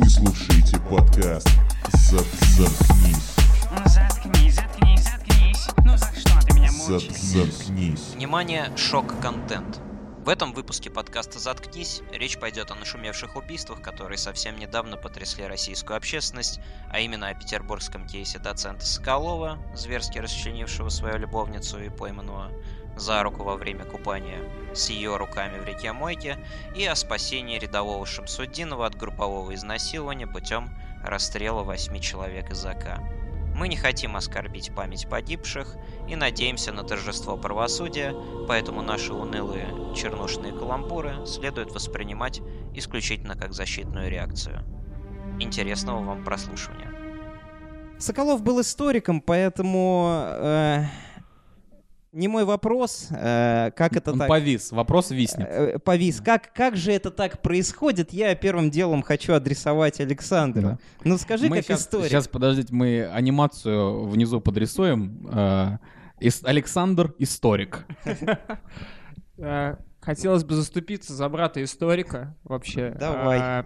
Вы слушаете подкаст «Зат- «Заткнись». Ну заткнись, заткнись, заткнись. Ну за что ты меня «Зат- мучаешь? «Заткнись». Внимание, шок-контент. В этом выпуске подкаста «Заткнись» речь пойдет о нашумевших убийствах, которые совсем недавно потрясли российскую общественность, а именно о петербургском кейсе доцента Соколова, зверски расчленившего свою любовницу и пойманного за руку во время купания с ее руками в реке Мойке, и о спасении рядового Шамсудинова от группового изнасилования путем расстрела восьми человек из АК. Мы не хотим оскорбить память погибших и надеемся на торжество правосудия, поэтому наши унылые чернушные каламбуры следует воспринимать исключительно как защитную реакцию. Интересного вам прослушивания. Соколов был историком, поэтому э, не мой вопрос, э, как это Он так повис, вопрос виснет. э, повис. Как, как же это так происходит? Я первым делом хочу адресовать Александру. Да. Ну скажи, мы как сейчас, историк. сейчас, подождите, мы анимацию внизу подрисуем. Э, ис- Александр историк. Э, Хотелось бы заступиться за брата историка вообще. Давай.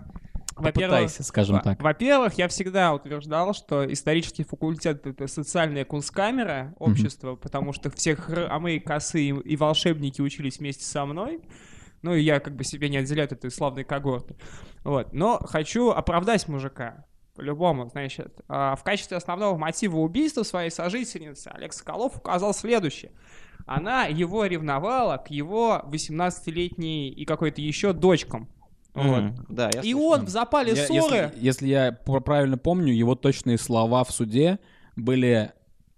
А, Во-первых, Попытайся, скажем так. Во-первых, я всегда утверждал, что исторический факультет — это социальная кунсткамера общества, потому что все храмы, косы и, и волшебники учились вместе со мной. Ну, и я как бы себе не отделяю от этой славной когорты. Вот. Но хочу оправдать мужика. По-любому, значит. А, В качестве основного мотива убийства своей сожительницы Олег Соколов указал следующее. Она его ревновала к его 18-летней и какой-то еще дочкам. Вот. Мгм, Да, я И слышал. он в запале Я- ссоры... если, если я пр- правильно помню, его точные слова в суде были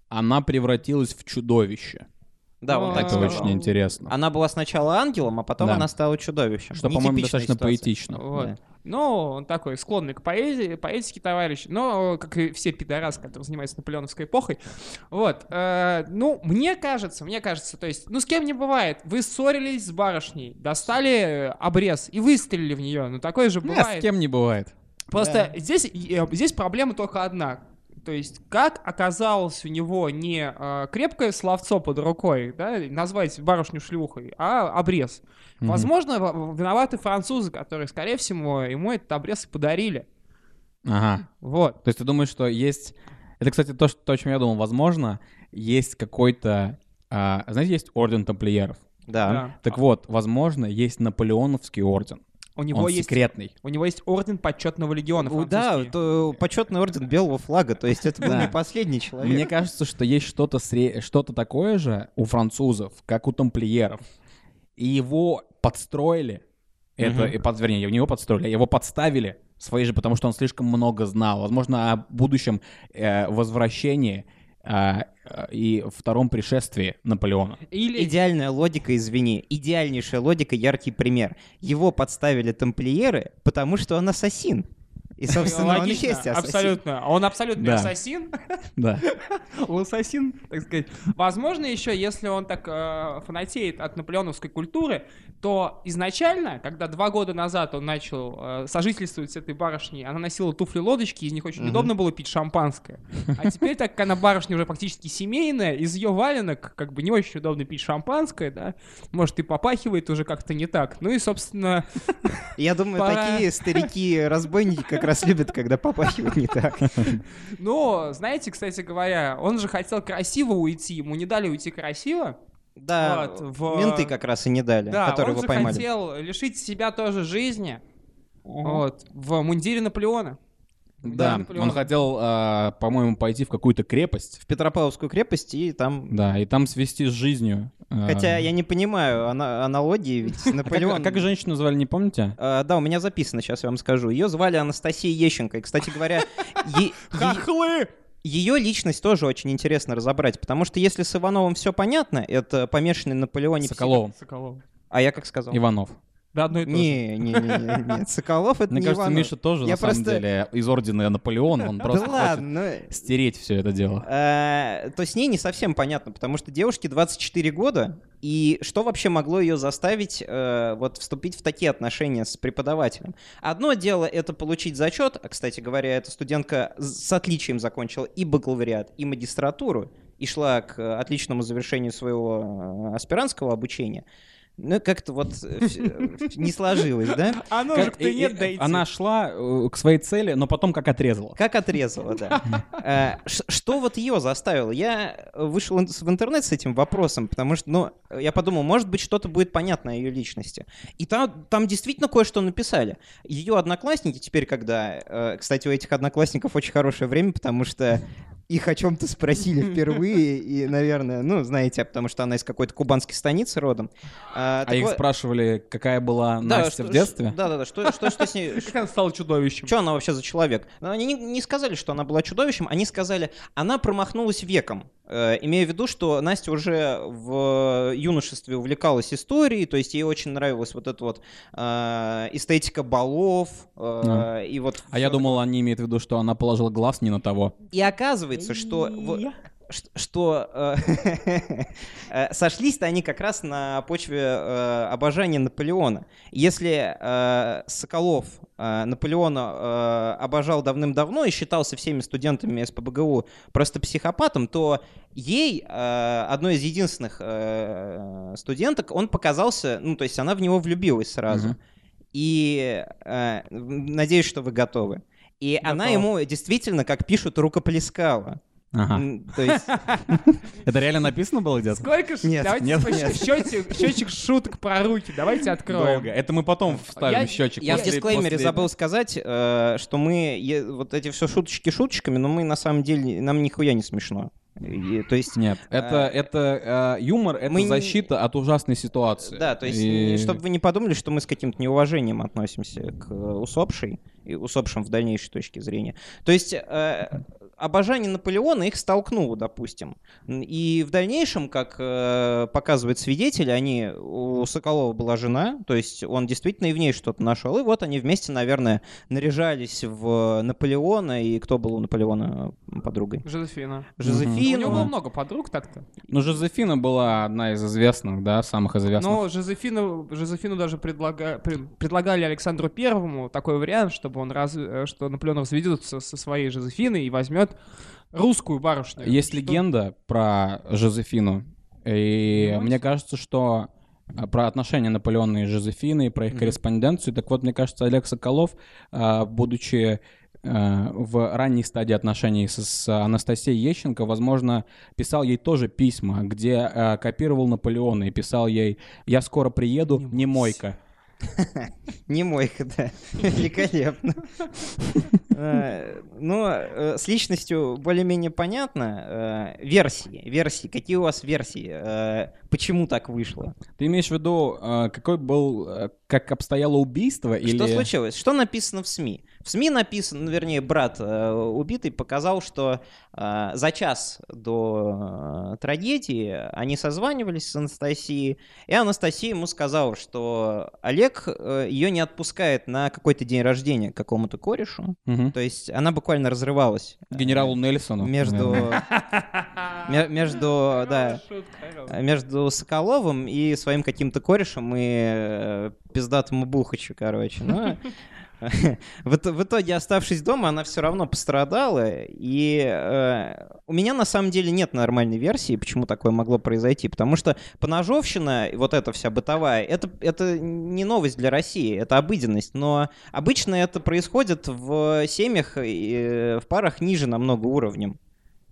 «она превратилась в чудовище». Да, он А, так Это сказал. очень интересно. Она была сначала ангелом, а потом Да. она стала чудовищем. Что, по-моему, Нетипичная достаточно ситуация. поэтично. Вот. Да. Ну, он такой склонный к поэзии, поэтике товарищ, но, как и все пидорасы, которые занимаются наполеоновской эпохой. Вот. э, ну, мне кажется, мне кажется, то есть, ну, с кем не бывает. Вы ссорились с барышней, достали обрез и выстрелили в нее. Ну, такое же бывает. с кем не бывает. Просто здесь, э, здесь проблема только одна. То есть, как оказалось у него не э, крепкое словцо под рукой, да, назвать барышню шлюхой, а обрез. Мгм. Возможно, виноваты французы, которые, скорее всего, ему этот обрез и подарили. Ага. Вот. То есть ты думаешь, что есть... Это, кстати, то, что, то, о чем я думал. Возможно, есть какой-то... а, знаете, есть орден тамплиеров. Да. Да. Так вот, возможно, есть наполеоновский орден. У него Он есть секретный. у него есть орден почетного легиона. Да, то почетный орден белого флага, то есть это был Да. не последний человек. Мне кажется, что есть что-то сре- что-то такое же у французов, как у тамплиеров. И его подстроили. Это, и под, вернее, не его подстроили, а его подставили свои же, потому что он слишком много знал. Возможно, о будущем э, возвращении э, э, и втором пришествии Наполеона. Или Идеальная логика, извини, идеальнейшая логика, яркий пример. Его подставили тамплиеры, потому что он ассасин. И, собственно, он и логично, есть ассасин. абсолютно. Он абсолютный Да. ассасин. Да. Он ассасин, так сказать. Возможно, еще, если он так э, фанатеет от наполеоновской культуры, то изначально, когда два года назад он начал э, сожительствовать с этой барышней, она носила туфли-лодочки, из них очень Мгм. удобно было пить шампанское. А теперь, так как она барышня уже практически семейная, из ее валенок как бы не очень удобно пить шампанское, да, может и попахивает уже как-то не так. Ну и, собственно, Я думаю, такие старики-разбойники как раз любят, когда попахивают не так. но, знаете, кстати говоря, он же хотел красиво уйти, ему не дали уйти красиво. Да, Вот, в- менты как раз и не дали, Да, которые он его же поймали. хотел лишить себя тоже жизни. Вот, в мундире Наполеона. Да, Наполеон. он хотел, э, по-моему, пойти в какую-то крепость. В Петропавловскую крепость и там... Да, и там свести с жизнью. э, Хотя я не понимаю ана- аналогии, ведь а как, Наполеон... а как женщину звали, не помните? А, да, у меня записано, сейчас я вам скажу. Ее звали Анастасия Ещенко. И, кстати говоря, Хохлы! ее личность тоже очень интересно разобрать, потому что если с Ивановым все понятно, это помешанный на Наполеоне... псих- Соколовым. Соколов. А я как сказал? Иванов. Да, одно и то же. Не, не, не, не, нет, Соколов это Мне не кажется, Иванов. Миша тоже, Я на самом просто- деле, из ордена Наполеона. Он просто Да хочет ладно, ну, стереть все это дело. Э, то с ней не совсем понятно, потому что девушке 24 года, и что вообще могло ее заставить э, вот вступить в такие отношения с преподавателем? Одно дело это получить зачет, а, кстати говоря, эта студентка с отличием закончила и бакалавриат, и магистратуру, и шла к э, отличному завершению своего э, аспирантского обучения. Ну, как-то вот э, вс- не сложилось, да? А и- нет дойти. Она шла э, к своей цели, но потом как отрезала. Как отрезала, да. Э, Что вот ее заставило? Я вышел в интернет с этим вопросом, потому что, ну, я подумал, может быть, что-то будет понятно о ее личности. И там, там действительно кое-что написали. Ее одноклассники теперь, когда... э, Кстати, у этих одноклассников очень хорошее время, потому что их о чем-то спросили впервые, и, наверное, ну, знаете, потому что она из какой-то кубанской станицы родом. А, А так их вот- спрашивали, какая была Да, Настя что- в детстве? Да, да, да. Что, что, что с ней? Как она стала чудовищем? Что она вообще за человек? Они не, не сказали, что она была чудовищем, они сказали, она промахнулась веком. Э, имея в виду, что Настя уже в юношестве увлекалась историей, то есть ей очень нравилась вот эта вот э, эстетика балов. э, А. И вот А я думал, они имеют в виду, что она положила глаз не на того. и оказывается, что... что э, э, сошлись-то они как раз на почве э, обожания Наполеона. Если э, Соколов э, Наполеона э, обожал давным-давно и считался всеми студентами СПБГУ просто психопатом, то ей, одной из единственных студенток, он показался, ну, то есть она в него влюбилась сразу. Мгм. И надеюсь, что вы готовы. И она Готов. ему действительно, как пишут, рукоплескала. Ага. То есть, Это реально написано было где-то? Сколько ж... Нет, Давайте нет, нет. Счетчик, счетчик шуток про руки. Давайте откроем. Долго. Это мы потом вставим Я- счетчик. я в после- дисклеймере после- забыл сказать, э, что мы е- вот эти все шуточки шуточками, но мы на самом деле нам нихуя не смешно. И, то есть Нет, это, А, это э, юмор, это мы не- защита от ужасной ситуации. Да, то есть, И- чтобы вы не подумали, что мы с каким-то неуважением относимся к э, усопшей и усопшим в дальнейшей точке зрения. То есть э, обожание Наполеона их столкнуло, допустим. И в дальнейшем, как э, показывают свидетели, они у Соколова была жена, то есть он действительно и в ней что-то нашел. И вот они вместе, наверное, наряжались в Наполеона. И кто был у Наполеона подругой? Жозефина. У Жозефина. него было много подруг так-то. Ну, Жозефина была одна из известных, да, самых известных. Но Жозефину, Жозефину даже предлага- пре- предлагали Александру Первому такой вариант, чтобы он раз, э, что Наполеон разведется со своей Жозефиной и возьмет русскую барышню. Есть Что- легенда про Жозефину, и Давайте. мне кажется, что а, про отношения Наполеона и Жозефины, и про их Мгм. корреспонденцию. Так вот, мне кажется, Олег Соколов, а, будучи а, в ранней стадии отношений с, Анастасией Ещенко, возможно, писал ей тоже письма, где копировал Наполеона и писал ей «Я скоро приеду, Не не мойка». Не мойка, да. Великолепно. Э, Ну, э, с личностью более-менее понятно. Э, Версии, версии. Какие у вас версии? Почему так вышло? Ты имеешь в виду, какой был, как обстояло убийство? Что случилось? Что написано в СМИ? В СМИ написано, ну, вернее, брат э, убитый показал, что э, за час до э, трагедии они созванивались с Анастасией, и Анастасия ему сказала, что Олег э, ее не отпускает на какой-то день рождения к какому-то корешу. Мгм. То есть она буквально разрывалась. э, Генералу Нельсону. Между, между, да, Шутка. между Соколовым и своим каким-то корешем и э, пиздатому Бухачу, короче. Но в, ит- в итоге, оставшись дома, она все равно пострадала. И э, у меня на самом деле нет нормальной версии, почему такое могло произойти. Потому что поножовщина, вот эта вся бытовая, это, это не новость для России, это обыденность. Но обычно это происходит в семьях, э, в парах ниже намного уровнем.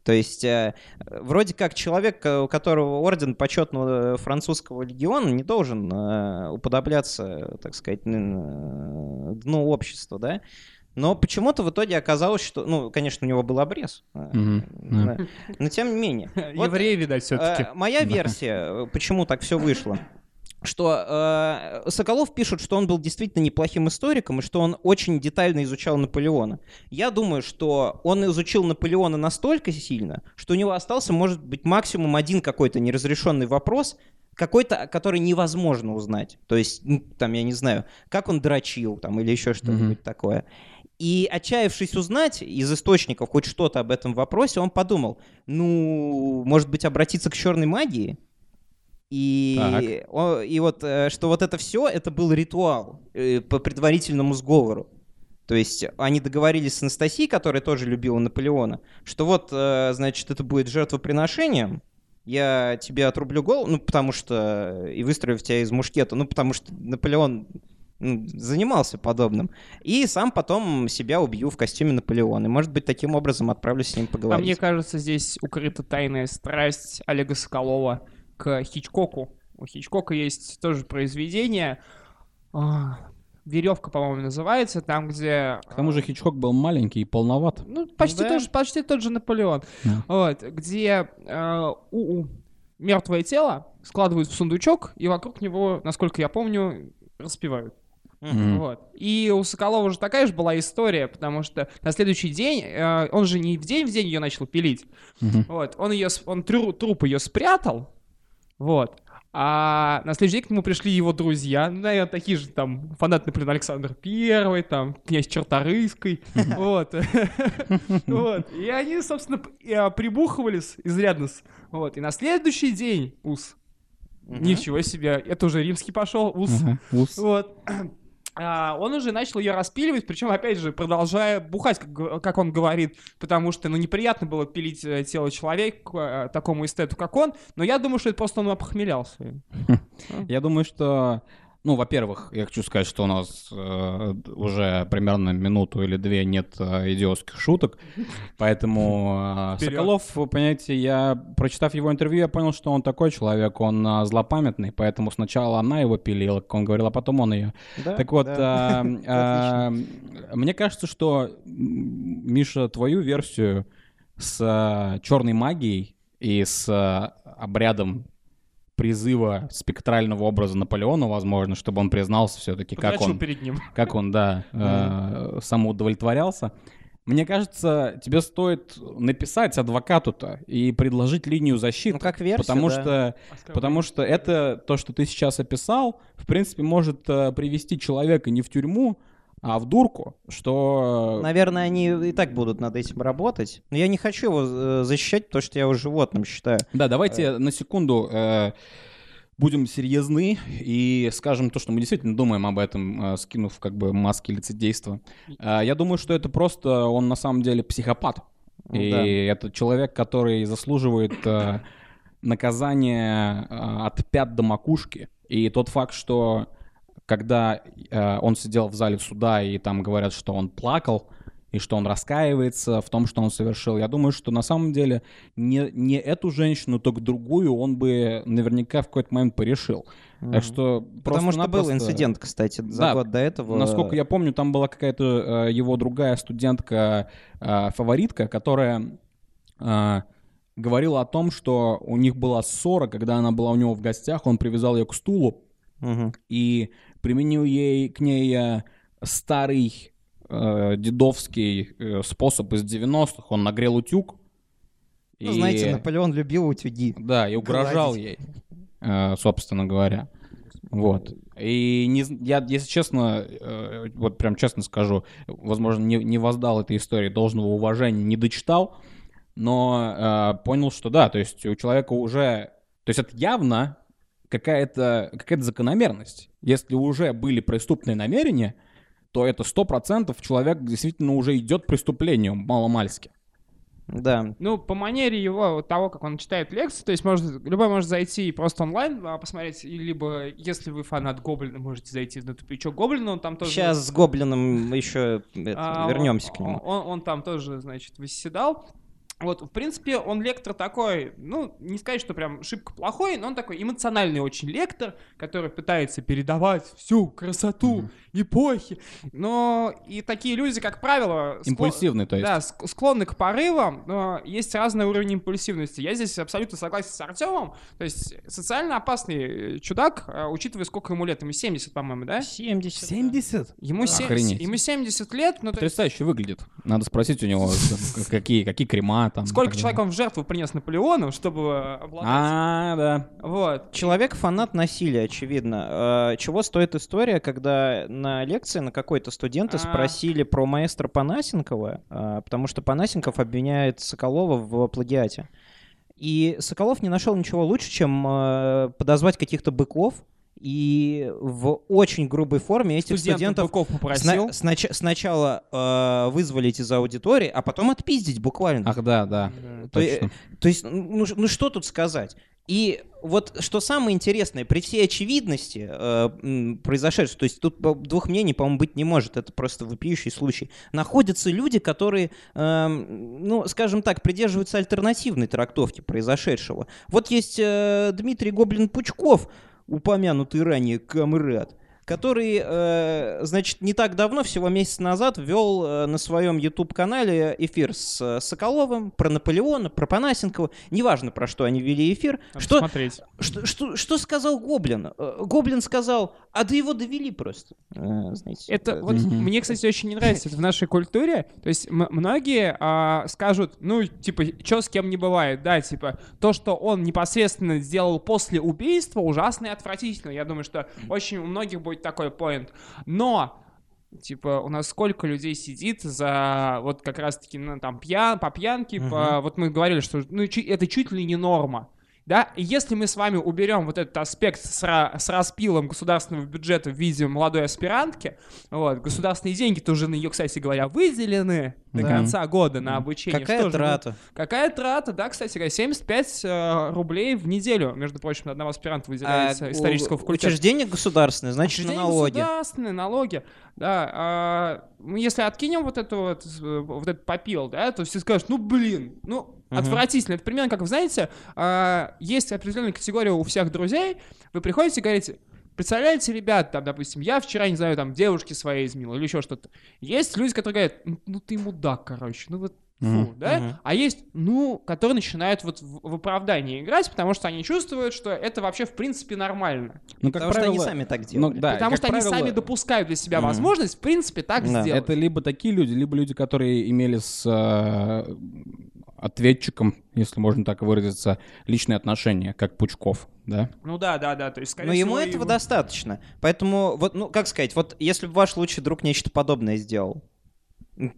То есть, э, вроде как человек, э, у которого орден почетного французского легиона, не должен э, уподобляться, так сказать, э, дну общества, да? Но почему-то в итоге оказалось, что, ну, конечно, у него был обрез, э, Мгм, да. но тем не менее. Вот, Евреи, видать, все-таки. э, моя версия, э, почему так все вышло, что э, Соколов пишет, что он был действительно неплохим историком и что он очень детально изучал Наполеона. Я думаю, что он изучил Наполеона настолько сильно, что у него остался, может быть, максимум один какой-то неразрешенный вопрос, какой-то, который невозможно узнать. То есть, ну, там, я не знаю, как он дрочил там или еще что-нибудь такое. И отчаявшись узнать из источников хоть что-то об этом вопросе, он подумал, ну, может быть, обратиться к черной магии? И, о- и вот, э, что вот это все, это был ритуал э, по предварительному сговору. То есть они договорились с Анастасией, которая тоже любила Наполеона, что вот, э, значит, это будет жертвоприношением, я тебе отрублю голову, ну, потому что... И выстрелю в тебя из мушкета, ну, потому что Наполеон ну, занимался подобным. И сам потом себя убью в костюме Наполеона. И, может быть, таким образом отправлюсь с ним А поговорить. мне кажется, здесь укрыта тайная страсть Олега Соколова к Хичкоку. У Хичкока есть тоже произведение. Веревка, по-моему, называется, там, где. К тому же Хичкок был маленький и полноват. Ну, почти, Да. тоже, почти тот же Наполеон. Да. Вот, где э, у, мертвое тело складывают в сундучок, и вокруг него, насколько я помню, распевают. Мгм. Вот. И у Соколова же такая же была история, потому что на следующий день, э, он же не в день в день ее начал пилить. Мгм. Вот. Он ее, он тру- труп ее спрятал. Вот. А на следующий день к нему пришли его друзья, ну, наверное, такие же там фанаты, например, Александр Первый, там, князь Черторыйский, вот. Вот. И они, собственно, а, прибухивались изрядно. Вот. И на следующий день, ус, ничего себе, это уже римский пошел, ус. Ус. Вот. А, он уже начал ее распиливать, причем, опять же, продолжая бухать, как, как он говорит, потому что, ну, неприятно было пилить э, тело человека, э, такому эстету, как он, но я думаю, что это просто он опохмелялся. Я думаю, что, ну, во-первых, я хочу сказать, что у нас э, уже примерно минуту или две нет э, идиотских шуток, поэтому э, Вперед. Соколов, вы понимаете, я, прочитав его интервью, я понял, что он такой человек, он э, злопамятный, поэтому сначала она его пилила, как он говорил, а потом он ее. Да, Так вот, да. а, а, мне кажется, что, Миша, твою версию с черной магией и с а, обрядом призыва спектрального образа Наполеона, возможно, чтобы он признался все-таки, как он, перед ним. как он, да, э, самоудовлетворялся. Мне кажется, тебе стоит написать адвокату-то и предложить линию защиты. Ну, как версия, потому да. что Потому что это, то, что ты сейчас описал, в принципе, может э, привести человека не в тюрьму, а в дурку, что... Наверное, они и так будут над этим работать. Но я не хочу его э, защищать, потому что я его животным считаю. Да, давайте на секунду э, будем серьезны и скажем то, что мы действительно думаем об этом, э, скинув как бы маски лицедейства. Э, я думаю, что это просто он на самом деле психопат. И Да. это человек, который заслуживает э, наказания э, от пят до макушки. И тот факт, что когда э, он сидел в зале суда и там говорят, что он плакал и что он раскаивается в том, что он совершил, я думаю, что на самом деле не, не эту женщину, только другую он бы наверняка в какой-то момент порешил. Так что Потому что был просто-напросто- инцидент, кстати, за Да, год до этого. Насколько я помню, там была какая-то э, его другая студентка, э, которая э, говорила о том, что у них была ссора, когда она была у него в гостях, он привязал ее к стулу Мгм. и применил ей к ней э, старый э, дедовский э, способ из 90-х. Он нагрел утюг. Ну, знаете, Наполеон любил утюги. Да, и угрожал ей, э, собственно говоря. Вот. И не, я, если честно, э, вот прям честно скажу, возможно, не, не воздал этой истории должного уважения, не дочитал, но э, понял, что да, то есть у человека уже... То есть это явно какая-то какая закономерность. Если уже были преступные намерения, то это сто процентов человек действительно уже идет к преступлению маломальски. Да. Ну, по манере его, вот того, как он читает лекции, то есть может, любой может зайти и просто онлайн а, посмотреть, либо, если вы фанат Гоблина, можете зайти на тупичок Гоблина, он там тоже... Сейчас с Гоблином еще А, вернемся он, к нему. Он, он там тоже, значит, восседал. Вот, в принципе, он лектор такой, ну, не сказать, что прям шибко плохой, но он такой эмоциональный очень лектор, который пытается передавать всю красоту эпохи. Но и такие люди, как правило... скло- Импульсивный, то есть. Да, ск- склонны к порывам, но есть разный уровень импульсивности. Я здесь абсолютно согласен с Артемом. То есть социально опасный э, чудак, э, учитывая, сколько ему лет, ему 70, по-моему, да? 70. 70? Ему, се- Охренеть. ему 70 лет, ну, то есть Потрясающе выглядит. Надо спросить у него, какие, какие крема там. Сколько человек он в жертву принес Наполеону, чтобы обладать... А, да. Вот. Человек фанат насилия, очевидно. Э, Чего стоит история, когда на лекции на какой-то студенты А. спросили про маэстро Панасенкова, э, потому что Панасенков обвиняет Соколова в плагиате. И Соколов не нашел ничего лучше, чем э, подозвать каких-то быков и в очень грубой форме этих Студентов студентов попросил. сна- снач- сначала э, вызволить из аудитории, а потом отпиздить буквально. Ах, да, да. То, точно. то есть, ну, ну что тут сказать? И вот что самое интересное, при всей очевидности э, произошедшего, то есть тут двух мнений, по-моему, быть не может, это просто вопиющий случай, находятся люди, которые, эм, ну, скажем так, придерживаются альтернативной трактовки произошедшего. Вот есть э, Дмитрий Гоблин-Пучков, упомянутый ранее камрад, который, э, значит, не так давно, всего месяц назад, вел э, на своем YouTube-канале эфир с э, Соколовым про Наполеона, про Панасенкова. Неважно, про что они вели эфир. Надо Что, посмотреть. что, что, что сказал Гоблин? Э, Гоблин сказал, а да его довели просто. Э, знаете, Это э, вот мне, кстати, очень не нравится это в нашей культуре. То есть многие а, скажут, ну, типа, что с кем не бывает, да, типа, то, что он непосредственно сделал после убийства, ужасно и отвратительно. Я думаю, что очень у многих будет такой поинт. Но Типа, у нас сколько людей сидит за вот как раз-таки, ну, там, пьян, по пьянке, по... вот мы говорили, что ну, чу- это чуть ли не норма. Да, и если мы с вами уберем вот этот аспект с, с распилом государственного бюджета в виде молодой аспирантки, вот, государственные деньги тоже на нее, кстати говоря, выделены до Да. конца года на обучение. Какая Что же, ну, трата? Какая трата, да, кстати говоря, 75 э, рублей в неделю, между прочим, на одного аспиранта выделяется А, исторического факультета. Учреждение государственное, значит, на Учреждения налоги. государственные, налоги. Да, а, мы если откинем вот эту вот, э, вот этот попил, да, то все скажут, ну блин, ну Мгм. отвратительно. Это примерно как, вы знаете, а, есть определенная категория у всех друзей, вы приходите и говорите, представляете, ребят, там, допустим, я вчера, не знаю, там, девушке своей изменил или еще что-то. Есть люди, которые говорят, ну, ну ты мудак, короче, ну вот фу, Мгм. да? Мгм. А есть, ну, которые начинают вот в, в оправдание играть, потому что они чувствуют, что это вообще в принципе нормально. Ну, как Потому что они правило, сами так ну, делали. да, Потому что они правило, сами допускают для себя Мгм. возможность, в принципе, так Да. сделать. Это либо такие люди, либо люди, которые имели с э, ответчиком, если можно так выразиться, личные отношения, как Пучков, да? Ну да, да, да. То есть, скорее Но ему этого его- достаточно. Поэтому, вот, ну, как сказать, вот если бы ваш лучший друг нечто подобное сделал,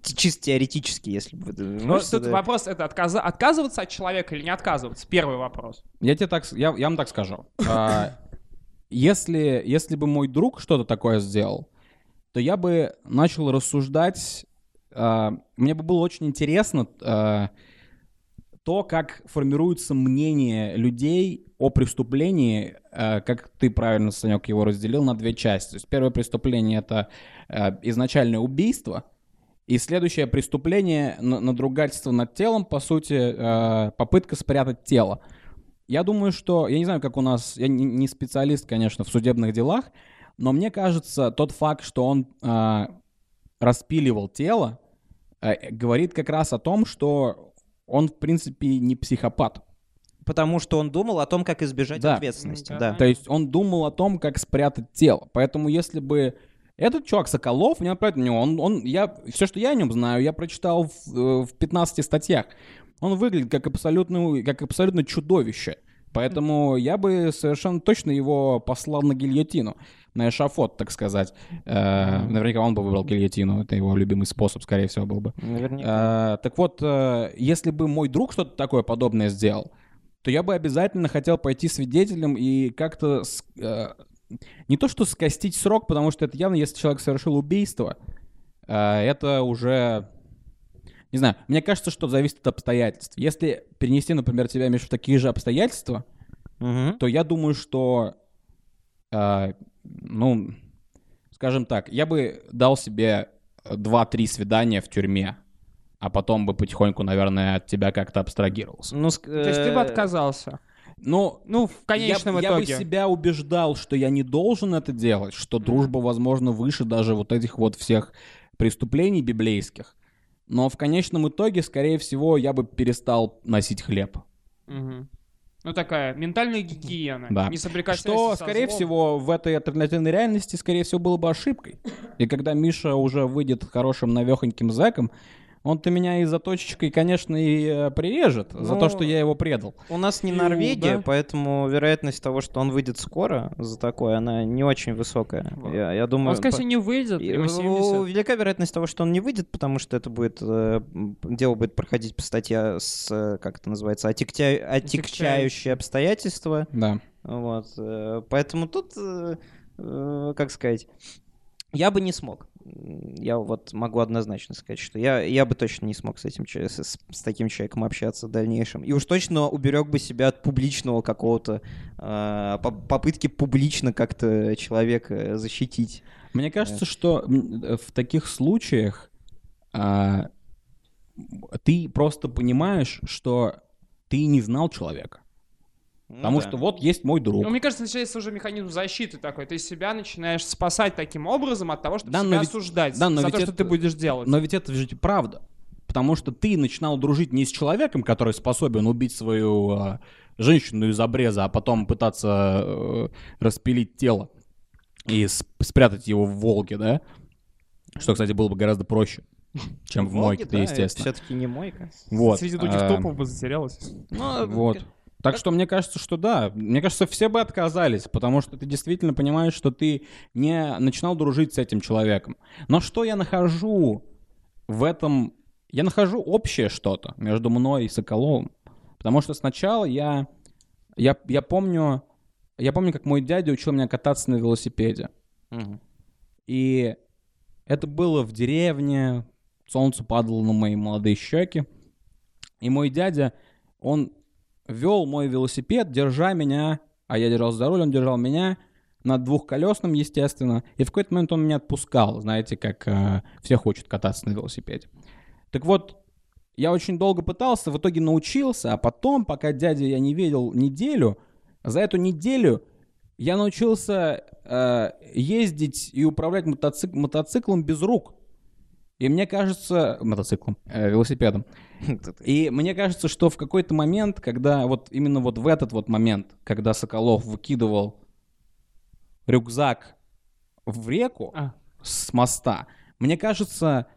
чисто теоретически, если бы... вы- Ну, тут да- вопрос это отказа- отказываться от человека или не отказываться. Первый вопрос. Я тебе так, я, я вам так скажу. А, если, если бы мой друг что-то такое сделал, то я бы начал рассуждать. а, мне бы было очень интересно а, то, как формируется мнение людей о преступлении, а, как ты правильно, Санек, его разделил на две части. То есть первое преступление — это а, изначальное убийство, и следующее преступление — на- надругательство над телом, по сути, а, попытка спрятать тело. Я думаю, что... Я не знаю, как у нас... Я не, специалист, конечно, в судебных делах, но мне кажется, тот факт, что он а, распиливал тело, а, говорит как раз о том, что он, в принципе, не психопат. Потому что он думал о том, как избежать Да. ответственности. Да. да. То есть он думал о том, как спрятать тело. Поэтому если бы этот чувак Соколов, не направить на него, он, он, я, все, что я о нем знаю, я прочитал в, э, в 15 статьях. Он выглядит как абсолютно, как абсолютно чудовище. Поэтому я бы совершенно точно его послал на гильотину, на эшафот, так сказать. Э, наверняка он бы выбрал гильотину, это его любимый способ, скорее всего, был бы. Наверняка. Э, так вот, если бы мой друг что-то такое подобное сделал, то я бы обязательно хотел пойти свидетелем и как-то не то что скостить срок, потому что это явно, если человек совершил убийство, э, это уже не знаю. Мне кажется, что зависит от обстоятельств. Если перенести, например, тебя Миша, в такие же обстоятельства, Мгм. то я думаю, что, э, ну, скажем так, я бы дал себе 2-3 свидания в тюрьме, а потом бы потихоньку, наверное, от тебя как-то абстрагировался. Ну, ск- То есть ты бы э, отказался. Ну, Ну, в конечном я, я бы итоге. себя убеждал, что я не должен это делать, что дружба, возможно, выше даже вот этих вот всех преступлений библейских. Но в конечном итоге, скорее всего, я бы перестал носить хлеб. Мгм. Ну, такая ментальная гигиена. Да. Не Что, со скорее злом. всего, в этой альтернативной реальности, скорее всего, было бы ошибкой. И когда Миша уже выйдет хорошим навехоньким зэком, он-то меня и за точечкой, конечно, и э, прирежет за Ну, то, что я его предал. У нас не Ну, Норвегия, да. поэтому вероятность того, что он выйдет скоро за такое, она не очень высокая. Вот. Я, я Он, думаю... скорее по- не выйдет. и, Ему ну, 70. велика вероятность того, что он не выйдет, потому что это будет э, дело будет проходить по статье с э, как это называется отягча- отягчающие обстоятельства. Да. Вот. э, Поэтому тут, э, как сказать, я бы не смог. Я вот могу однозначно сказать, что я, я бы точно не смог с этим с, с- таким человеком общаться в дальнейшем. И уж точно уберег бы себя от публичного какого-то э, по- попытки публично как-то человека защитить. Мне кажется, что м, э, в таких случаях а, ты просто понимаешь, что ты не знал человека. Ну Потому да. что вот есть мой друг. Ну, мне кажется, начинается уже механизм защиты такой. Ты себя начинаешь спасать таким образом от того, чтобы Да, но себя ведь- осуждать да, но за ведь то, что это- ты будешь делать. Но ведь это же правда. Потому что ты начинал дружить не с человеком, который способен убить свою а, женщину из обреза, а потом пытаться э, распилить тело и сп- спрятать его в Волге, да? Что, кстати, было бы гораздо проще, чем в мойке, да, естественно. Все-таки не мойка. Вот. Среди других а, топов бы затерялась. Ну, Вот. Так что мне кажется, что да. Мне кажется, все бы отказались, потому что ты действительно понимаешь, что ты не начинал дружить с этим человеком. Но что я нахожу в этом... Я нахожу общее что-то между мной и Соколовым. Потому что сначала я... Я, я помню... Я помню, как мой дядя учил меня кататься на велосипеде. Мгм. И это было в деревне, солнце падало на мои молодые щеки. И мой дядя, он вел мой велосипед, держа меня, а я держался за руль, он держал меня на двухколесном, естественно. И в какой-то момент он меня отпускал, знаете, как э, все хочет кататься на велосипеде. Так вот, я очень долго пытался, в итоге научился, а потом, пока дядя я не видел неделю, за эту неделю я научился э, ездить и управлять мотоцик- мотоциклом без рук. И мне кажется... Мотоциклом, э, велосипедом. И мне кажется, что в какой-то момент, когда вот именно вот в этот вот момент, когда Соколов выкидывал рюкзак в реку А. с моста, мне кажется,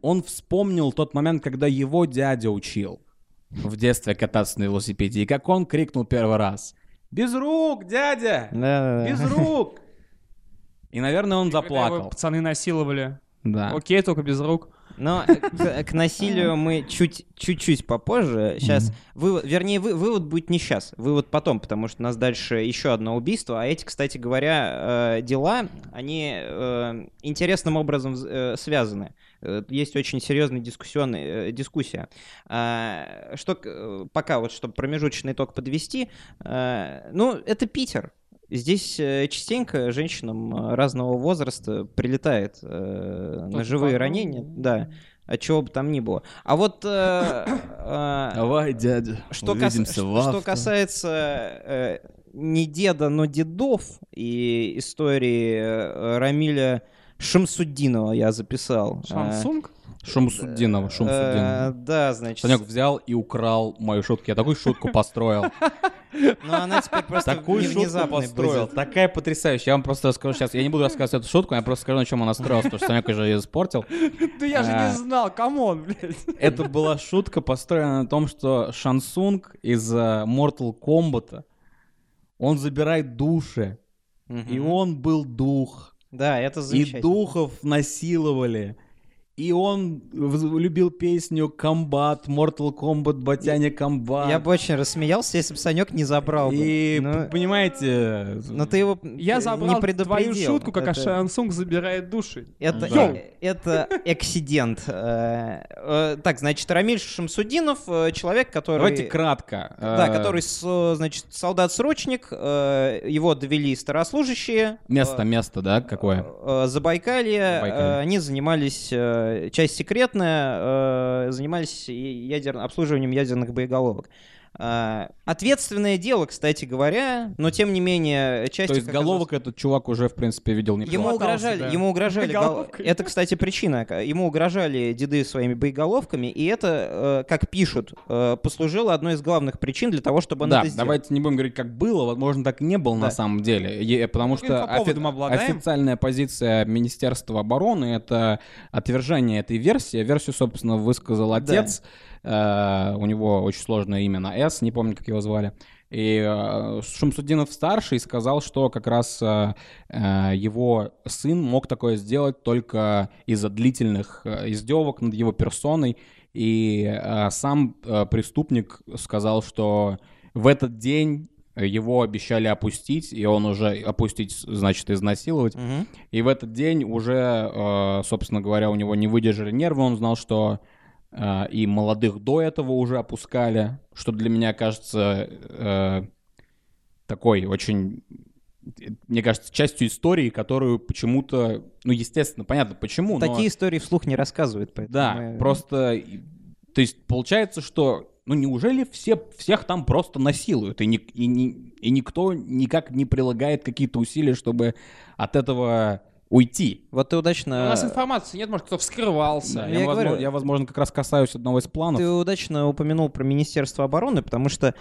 он вспомнил тот момент, когда его дядя учил в детстве кататься на велосипеде, и как он крикнул первый раз «Без рук, дядя! Да-да-да. Без рук!» И, наверное, он Когда его заплакал. пацаны насиловали. Да. Окей, только без рук. Но к, к насилию мы чуть, чуть-чуть попозже. Сейчас, вывод, вернее, вы- вывод будет не сейчас, вывод потом, потому что у нас дальше еще одно убийство. А эти, кстати говоря, э, дела, они э, интересным образом э, связаны. Есть очень серьезная дискуссионная дискуссия. А, Что пока вот, чтобы промежуточный итог подвести, ну это Питер. Здесь э, частенько женщинам э, разного возраста прилетает э, ножевые потом. ранения, да, от чего бы там ни было. А вот э, э, Давай, дядя, что, кас- что- что касается э, не деда, но дедов и истории э, Рамиля Шамсуддинова я записал. Э, Шанг Цунг? Шумсуддинова, э, Шумсуддинова. Да, значит. Санек взял и украл мою шутку. Я такую шутку построил. Ну, она теперь просто Такую не- шутку построил. будет. Такая потрясающая. Я вам просто расскажу сейчас. Я не буду рассказывать эту шутку, я просто скажу, на чем она строилась, потому что Санек уже ее испортил. Да я же А. не знал, come on, блядь. Это была шутка, построена на том, что Шанг Цунг из э, Mortal Kombat, он забирает души. И он был дух. Да, это И замечательно. духов насиловали. И он любил песню «Комбат», «Mortal Kombat», «Батяня Комбат». Я бы очень рассмеялся, если бы Санек не забрал бы. И, п- понимаете... Но ты его Я не забрал предупредил. твою шутку, как Это- Шансунг забирает души. Это, Да. э, это эксидент. Э, э, Так, значит, Рамиль Шамсудинов, человек, который... Давайте кратко. Да, который, с, значит, солдат-срочник, его довели старослужащие. Место, место, да, какое? Забайкалье, они занимались, часть секретная, э, занимались ядер- обслуживанием ядерных боеголовок. Э, Ответственное дело, кстати говоря, но тем не менее часть То есть головок этот чувак уже, в принципе, видел неплохо. Ему угрожали, да. ему угрожали. гол-. Это, кстати, причина. Ему угрожали деды своими боеголовками, и это, э, как пишут, э, послужило одной из главных причин для того, чтобы он Да, это сделал. давайте не будем говорить, как было, возможно, так и не было на Да. самом деле, Е- потому что офи- официальная позиция Министерства обороны — это отвержение этой версии. Версию, собственно, высказал отец, Э, у него очень сложное имя на «С», не помню, как его звали. И э, Шамсудинов-старший сказал, что как раз э, его сын мог такое сделать только из-за длительных издевок над его персоной. И э, сам э, преступник сказал, что в этот день его обещали опустить, и он уже опустить, значит, изнасиловать. Мгм. И в этот день уже, э, собственно говоря, у него не выдержали нервы, он знал, что и молодых до этого уже опускали, что для меня кажется э, такой очень, мне кажется, частью истории, которую почему-то, ну, естественно, понятно почему, но... Такие истории вслух не рассказывают. поэтому Да, мы- просто, то есть получается, что, ну неужели все, всех там просто насилуют, и, ни- и, ни- и никто никак не прилагает какие-то усилия, чтобы от этого уйти? Вот ты У удачно... нас информации нет, может, кто вскрывался. Я я, возможно, говорю- я, возможно, как раз касаюсь одного из планов. Ты удачно упомянул про Министерство обороны, потому что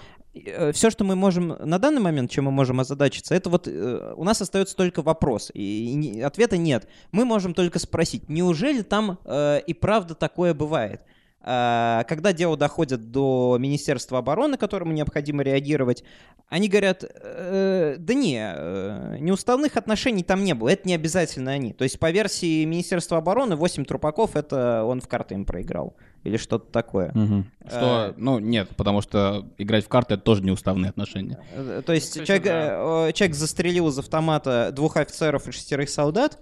все, что мы можем на данный момент, чем мы можем озадачиться, это вот э, у нас остается только вопрос, и, и ответа нет. Мы можем только спросить, неужели там э, и правда такое бывает? А, Когда дело доходит до Министерства обороны, которому необходимо реагировать, они говорят, «Э, да не, э, неуставных отношений там не было, это не обязательно они. То есть по версии Министерства обороны 8 трупаков это он в карты им проиграл или что-то такое. Мгм. Что, ну, нет, потому что играть в карты — это тоже неуставные отношения. Э, То есть Кстати, человек, да. э, человек застрелил из автомата двух офицеров и шестерых солдат,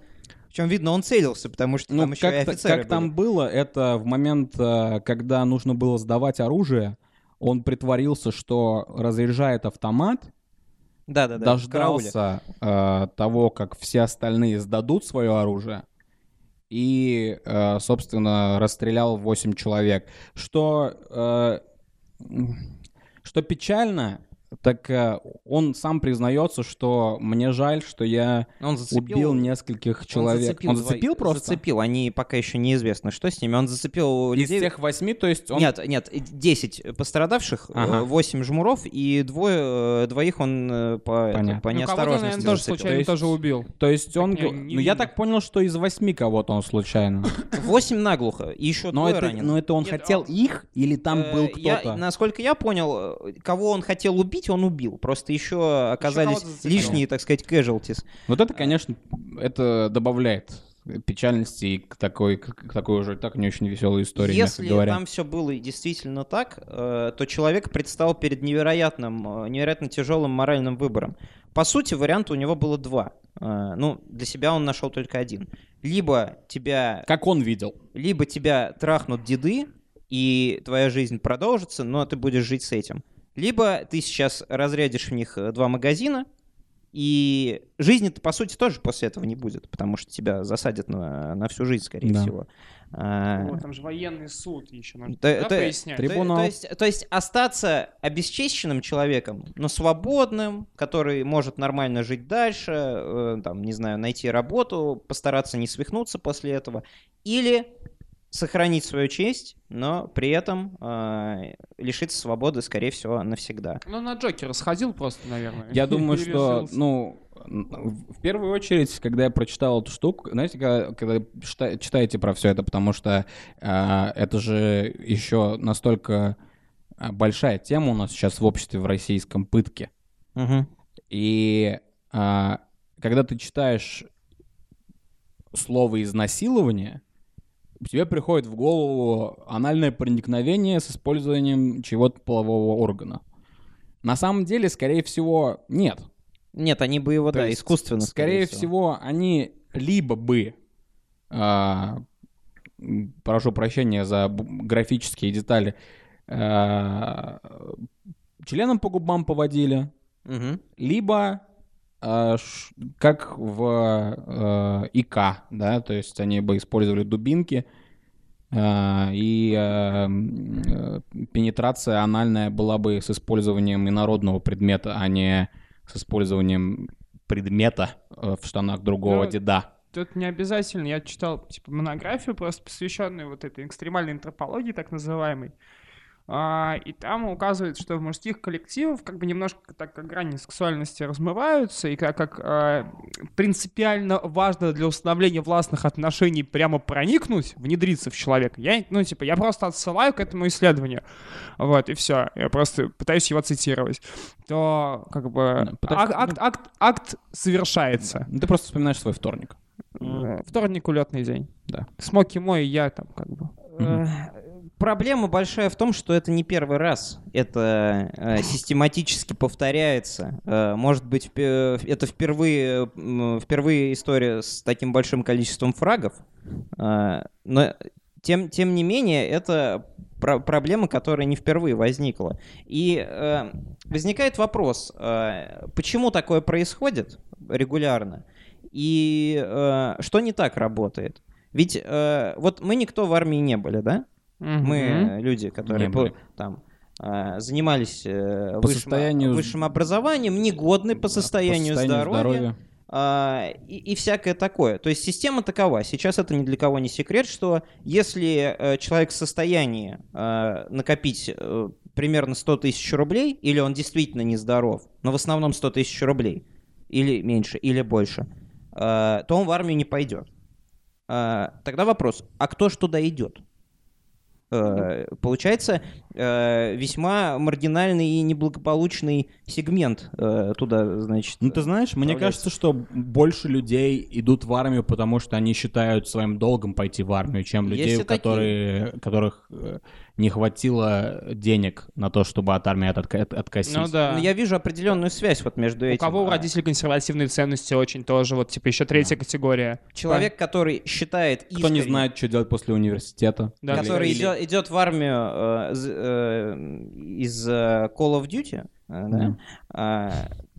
причем видно, он целился, потому что Ну, там еще и как, та- офицеры как там были. было, это в момент, э, когда нужно было сдавать оружие, он притворился, что разряжает автомат, Да-да-да, в карауле. дождался э, того, как все остальные сдадут свое оружие, и, э, собственно, расстрелял 8 человек. Что, э, что печально, так э, он сам признается, что мне жаль, что я Он зацепил, убил нескольких человек. Он зацепил, зво- просто? Зацепил, они пока еще неизвестно, что с ними. Он зацепил Из людей... всех восьми, то есть он... Нет, нет, 10 пострадавших, Ага. 8 жмуров, и двое, э, двоих он э, по, это, по Ну, неосторожности наверное, тоже зацепил. случайно То есть- тоже убил. То есть он... не- не ну, я так понял, что из восьми кого-то он случайно. 8 наглухо, и еще Но двое это, раненых. но это он Нет, хотел он- их или там Э, был я- кто-то? насколько я понял, э, кого он хотел убить, он убил. Просто еще оказались лишние, так сказать, casualties. Вот это, конечно, это добавляет печальности и к такой, к такой уже так не очень веселой истории, Если говоря. там все было действительно так, э, то человек предстал перед невероятным, э, невероятно тяжелым моральным выбором. По сути, варианта у него было два. Э, Ну, для себя он нашел только один. Либо тебя, Как он видел. либо тебя трахнут деды, и твоя жизнь продолжится, но ты будешь жить с этим. Либо ты сейчас разрядишь в них э, два магазина, и жизни-то, по сути, тоже после этого не будет, потому что тебя засадят на, на всю жизнь, скорее Да. всего. А, Вот, там же военный суд еще нужно Да, да, это- пояснять. Три- то, Трибунал. то есть, то есть остаться обесчещенным человеком, но свободным, который может нормально жить дальше, э, там, не знаю, найти работу, постараться не свихнуться после этого, или сохранить свою честь, но при этом э, лишиться свободы, скорее всего, навсегда. Ну, на Джокера сходил просто, наверное. Я думаю, что, ну, в первую очередь, когда я прочитал эту штуку, знаете, когда, когда чита- читаете про все это, потому что а, это же еще настолько а, большая тема у нас сейчас в обществе в российском пытке. И а, когда ты читаешь слово изнасилование, тебе приходит в голову анальное проникновение с использованием чего-то полового органа. На самом деле, скорее всего, нет. Нет, они бы его, То да, есть, искусственно. Скорее всего, они либо бы, м, прошу прощения за графические детали, а, членом по губам поводили, Мгм. либо как в э, ИК, да, то есть они бы использовали дубинки, а, и а, м, э, пенетрация анальная была бы с использованием инородного предмета, а не с использованием предмета э, в штанах другого Ну, деда. Тут не обязательно. Я читал, типа, монографию, просто посвященную вот этой экстремальной антропологии, так называемой. А, и там указывается, что в мужских коллективах как бы немножко так как грани сексуальности размываются, и как, как а, принципиально важно для установления властных отношений прямо проникнуть, внедриться в человека. Я, ну, типа, я просто отсылаю к этому исследованию. Вот, и все. Я просто пытаюсь его цитировать. То, как бы, потому ак- что, акт, акт, акт совершается. Ты просто вспоминаешь свой вторник. Э, Вторник улетный день. Да. Смоки мой, я там как бы. Э, Проблема большая в том, что это не первый раз. Это э, систематически повторяется. Э, может быть, впе- это впервые, м, впервые история с таким большим количеством фрагов. Э, но тем, тем не менее, это про- проблема, которая не впервые возникла. И э, возникает вопрос, э, почему такое происходит регулярно? И э, что не так работает? Ведь э, вот мы никто в армии не были, да? Мы э, люди, которые по- там э, занимались э, По высшим, состоянию- высшим образованием, негодны по состоянию, По состоянию здоровья, а, и, и всякое такое. То есть система такова. Сейчас это ни для кого не секрет, что если э, человек в состоянии э, накопить э, примерно 100 тысяч рублей, или он действительно нездоров, но в основном 100 тысяч рублей, или меньше, или больше, э, то он в армию не пойдет. Э, тогда вопрос, а кто ж туда идет? Э, Получается, э, весьма маргинальный и неблагополучный сегмент э, туда, значит. Ну, ты знаешь, мне кажется, что больше людей идут в армию, потому что они считают своим долгом пойти в армию, чем людей, которые, которых э, не хватило денег на то, чтобы от армии от- от- откосить. Ну да. Ну, я вижу определенную связь вот между У этим. кого у А, родителей консервативные ценности очень тоже, вот типа еще третья категория. Человек, который считает Кто не искренне- знает, что делать после университета. Да, Или- который или- идет, идет в армию э, э, из э, Call of Duty, э, да, а,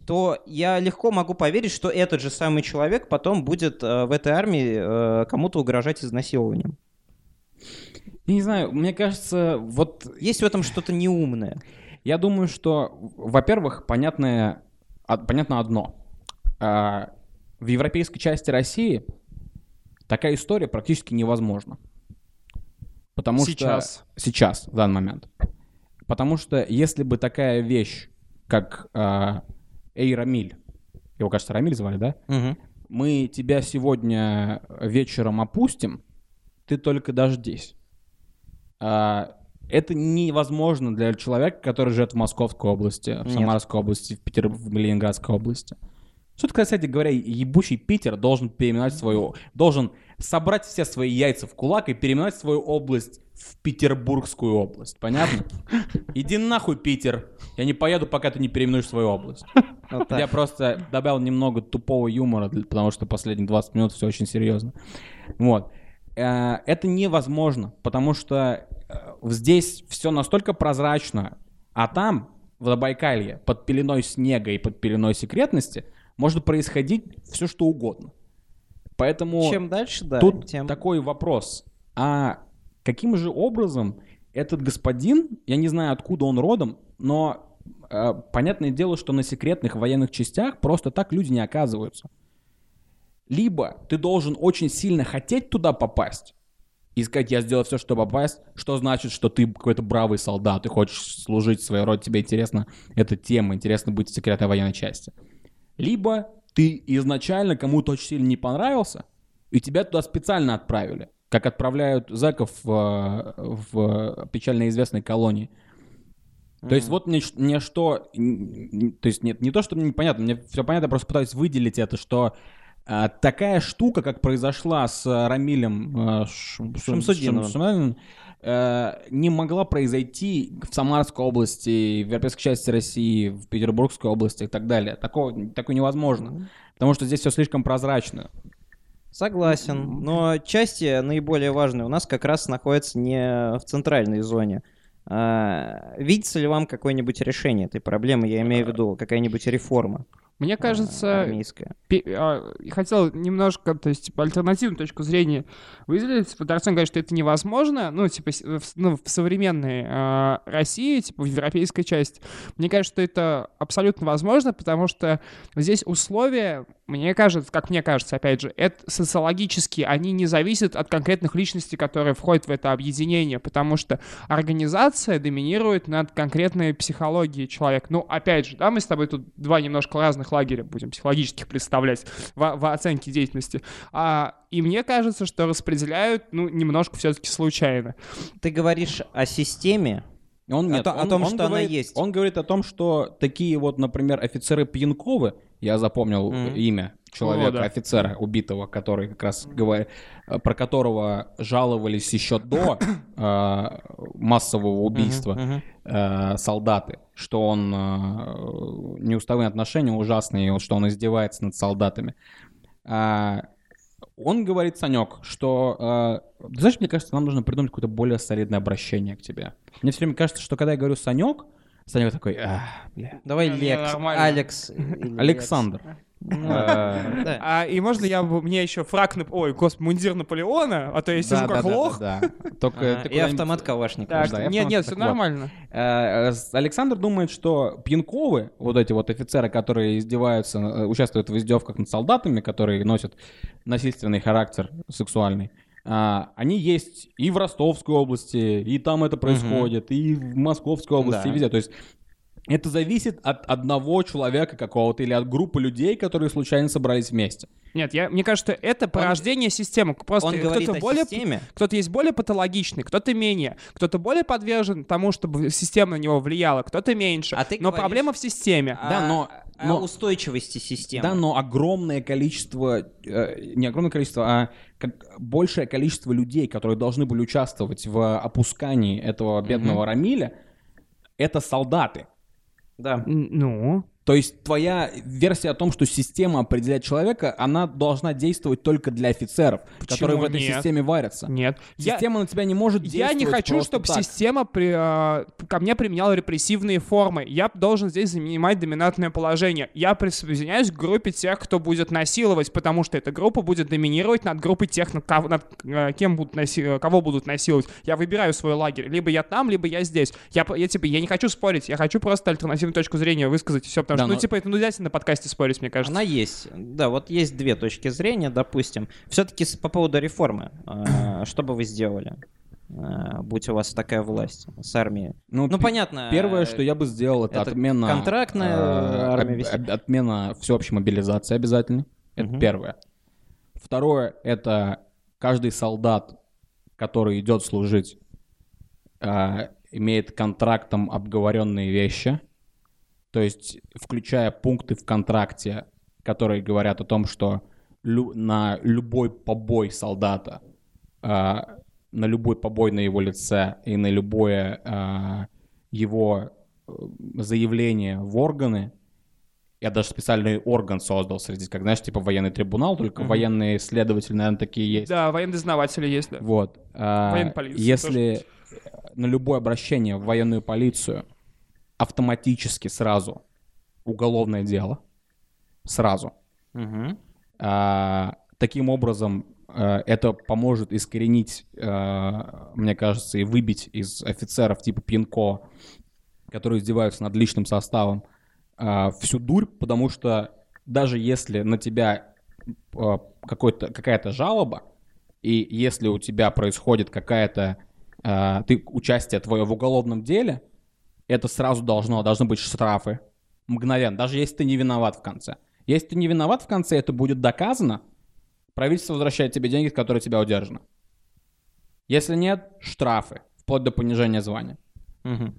то я легко могу поверить, что этот же самый человек потом будет э, в этой армии э, кому-то угрожать изнасилованием. Я не знаю, мне кажется, вот Есть в этом что-то неумное. Я думаю, что, во-первых, понятное, а- понятно одно. А, В европейской части России такая история практически невозможна. Потому Сейчас. что... Сейчас, в данный момент. Потому что если бы такая вещь, как а, Эй Рамиль, его, кажется, Рамиль звали, да? Мы тебя сегодня вечером опустим, ты только дождись. А, это невозможно для человека, который живет в Московской области, в Нет. Самарской области, в, Питер... в Ленинградской области. Что такое, кстати говоря, ебучий Питер должен переименовать свою... Должен собрать все свои яйца в кулак и переименовать свою область в Петербургскую область. Понятно? Иди нахуй, Питер. Я не поеду, пока ты не переименуешь свою область. Вот. Я просто добавил немного тупого юмора, потому что последние 20 минут все очень серьезно. Вот. Э, Это невозможно, потому что э, здесь все настолько прозрачно, а там, в Забайкалье, под пеленой снега и под пеленой секретности, может происходить все, что угодно. Поэтому Чем дальше, да, тут тем... такой вопрос. А каким же образом этот господин, я не знаю, откуда он родом, но э, понятное дело, что на секретных военных частях просто так люди не оказываются. Либо ты должен очень сильно хотеть туда попасть, и сказать, я сделал все, чтобы попасть, что значит, что ты какой-то бравый солдат, ты хочешь служить своей роде, тебе интересна эта тема, интересно быть в секретной военной части. Либо ты изначально кому-то очень сильно не понравился, и тебя туда специально отправили, как отправляют зэков в, в печально известной колонии. То есть вот мне, мне что, то есть нет, не то, что мне непонятно, мне все понятно, я просто пытаюсь выделить это, что такая штука, как произошла с а, Рамилем а, Шамсудиновым. Шамсудиновым, э, не могла произойти в Самарской области, в европейской части России, в Петербургской области и так далее. Такого, такое невозможно. Потому что здесь все слишком прозрачно. Согласен. Но части наиболее важные у нас как раз находятся не в центральной зоне. А, видится ли вам какое-нибудь решение этой проблемы? Я имею в виду какая-нибудь реформа Мне а, кажется, армейская. пе- а, хотел немножко, то есть, типа, альтернативную точку зрения выделить. Типа, Тарцан говорит, что это невозможно, ну, типа, в, ну, в современной а, России, типа, в европейской части. Мне кажется, что это абсолютно возможно, потому что здесь условия, мне кажется, как мне кажется, опять же, это социологически, они не зависят от конкретных личностей, которые входят в это объединение, потому что организация доминирует над конкретной психологией человека. Ну, опять же, да, мы с тобой тут два немножко разных лагеря будем психологических представлять в, в оценке деятельности. А, и мне кажется, что распределяют, ну, немножко все-таки случайно. Ты говоришь о системе, Он, О нет, о он- том, он что она говорит- есть. Он говорит о том, что такие вот, например, офицеры Пьянковы, я запомнил Мгм. имя, человека, О, да. офицера убитого, который как раз говорит, про которого жаловались еще до э, массового убийства Мгм. э, солдаты, что он э, неуставные отношения ужасные, что он издевается над солдатами. А, он говорит, Санек, что... э, знаешь, мне кажется, нам нужно придумать какое-то более солидное обращение к тебе. Мне все время кажется, что когда я говорю Санек, Санек такой, «Ах, бля». Давай Лекс. Алекс. Александр. А, и можно я бы- мне еще фраг, ой, господи, мундир Наполеона, а то я сижу как лох. Только ты И автомат Калашникова. Нет, нет, все нормально. Э, Александр думает, что пьянковы, вот эти вот офицеры, которые издеваются, э, участвуют в издевках над солдатами, которые носят насильственный характер сексуальный, а, они есть и в Ростовской области, и там это происходит, и в Московской области, Да. и везде. То есть это зависит от одного человека какого-то или от группы людей, которые случайно собрались вместе. Нет, я, мне кажется, что это порождение системы. Просто Он говорит кто-то о более, системе. кто-то есть более патологичный, кто-то менее, кто-то более подвержен тому, чтобы система на него влияла, кто-то меньше. А ты Но говоришь- проблема в системе. Да, О- но- О но- устойчивости системы. Да, но огромное количество, э, не огромное количество, а как большее количество людей, которые должны были участвовать в опускании этого бедного Рамиля, это солдаты. Да. Ну, То есть твоя версия о том, что система определяет человека, она должна действовать только для офицеров, которые в этой нет? системе варятся. нет. Я- Система на тебя не может Я действовать не хочу, чтобы так. система при, а, ко мне применяла репрессивные формы. Я должен здесь занимать доминантное положение. Я присоединяюсь к группе тех, кто будет насиловать, потому что эта группа будет доминировать над группой тех, над, кого, над, э, кем будут наси- э, кого будут насиловать. Я выбираю свой лагерь. Либо я там, либо я здесь. Я, я, типа, я не хочу спорить. Я хочу просто альтернативную точку зрения высказать и все. Потому Да, что, ну, но- типа, это нельзя на подкасте спорить, мне кажется. Она есть. Да, вот есть две точки зрения, допустим. Все-таки по поводу реформы. А, Что бы вы сделали? а, Будь у вас такая власть с армией. Ну, пи- понятно. Первое, что я бы сделал, это, это отмена... контрактная э, армия об- вести. об- Отмена всеобщей мобилизации обязательно. Это Мгм. первое. Второе, это каждый солдат, который идет служить, э, имеет контрактом обговоренные вещи. То есть, включая пункты в контракте, которые говорят о том, что лю- на любой побой солдата, э, на любой побой на его лице и на любое э, его заявление в органы, я даже специальный орган создал среди, как знаешь, типа военный трибунал, только Мгм. военные следователи, наверное, такие есть. Да, военные дознаватели есть, да. Вот. а, Военная полиция Если на любое обращение в военную полицию автоматически сразу уголовное дело, сразу. Мгм. А, таким образом, э, это поможет искоренить, э, мне кажется, и выбить из офицеров типа Пинко, которые издеваются над личным составом, э, всю дурь, потому что даже если на тебя какая-то жалоба, и если у тебя происходит какая-то ты, участие твое в уголовном деле, это сразу должно, должны быть штрафы. Мгновенно, даже если ты не виноват в конце. Если ты не виноват в конце, это будет доказано, правительство возвращает тебе деньги, которые тебя удержаны. Если нет, штрафы, вплоть до понижения звания. Мгм.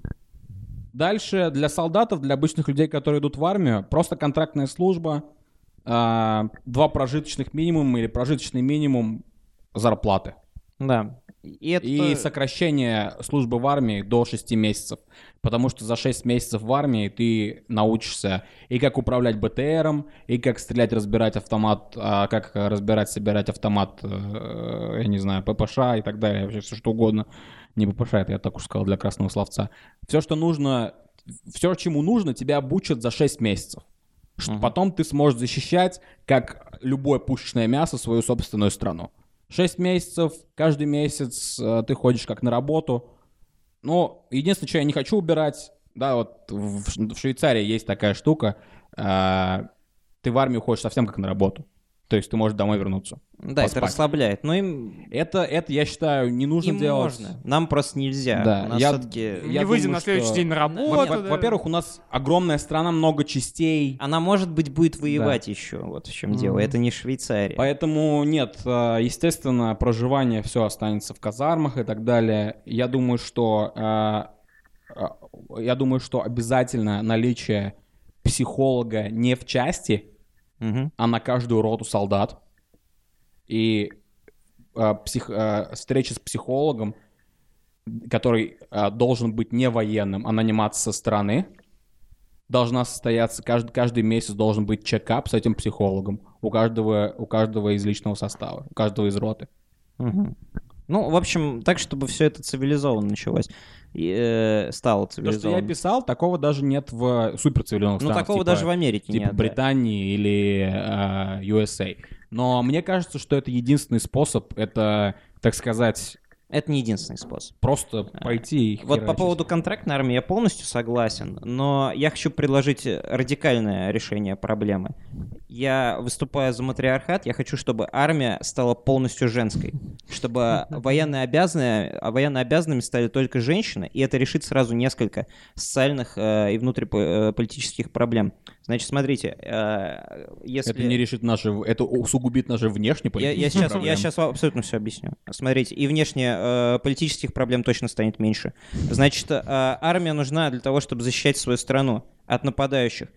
Дальше для солдатов, для обычных людей, которые идут в армию, просто контрактная служба, а, два прожиточных минимума или прожиточный минимум зарплаты. Да. И это... И сокращение службы в армии до 6 месяцев. Потому что за 6 месяцев в армии ты научишься и как управлять БТРом, и как стрелять, разбирать автомат, а, как разбирать, собирать автомат, э, я не знаю, ППШ и так далее, вообще все что угодно. Не ППШ, это я так уж сказал для красного словца. Все, что нужно, все, чему нужно, тебя обучат за 6 месяцев. Что Мгм. Потом ты сможешь защищать, как любое пушечное мясо, свою собственную страну. 6 месяцев, каждый месяц э, ты ходишь как на работу. Ну, единственное, что я не хочу убирать, да, вот в, в Швейцарии есть такая штука, э, ты в армию ходишь совсем как на работу. То есть ты можешь домой вернуться. Да, это поспать. расслабляет. Но им, Это, это я считаю, не нужно им делать. можно. Нам просто нельзя. Да, У нас я- всё-таки... я не выйдем на следующий что- день на работу. во- да. Во-первых, у нас огромная страна, много частей. Она, может быть, будет воевать еще. Вот в чем дело. Мгм. Это не Швейцария. Поэтому нет, э, естественно, проживание все останется в казармах и так далее. Я думаю, что э, э, я думаю, что обязательно наличие психолога не в части, Мгм. а на каждую роту солдат. И а, псих- а, встреча с психологом, который а, должен быть не военным, а наниматься со стороны, должна состояться, каждый, каждый месяц должен быть чекап с этим психологом у каждого, у каждого из личного состава, у каждого из роты. Мгм. Ну, в общем, так, чтобы все это цивилизованно началось. Э, стало То, что я писал, такого даже нет в суперцивилизованных ну, странах. такого типа- даже в Америке типа нет. да. Британии или а, USA. Но мне кажется, что это единственный способ, это, так сказать, Это не единственный способ. просто пойти и Вот по поводу контрактной армии я полностью согласен, но я хочу предложить радикальное решение проблемы. Я выступаю за матриархат, я хочу, чтобы армия стала полностью женской, чтобы военные обязанные, а военно обязанными стали только женщины, и это решит сразу несколько социальных э, и внутриполитических проблем. Значит, смотрите, э, если... Это не решит наши, это усугубит наши внешние Я, я политические сейчас, я проблемы. сейчас вам абсолютно все объясню. Смотрите, и внешне э, политических проблем точно станет меньше. Значит, э, армия нужна для того, чтобы защищать свою страну от нападающих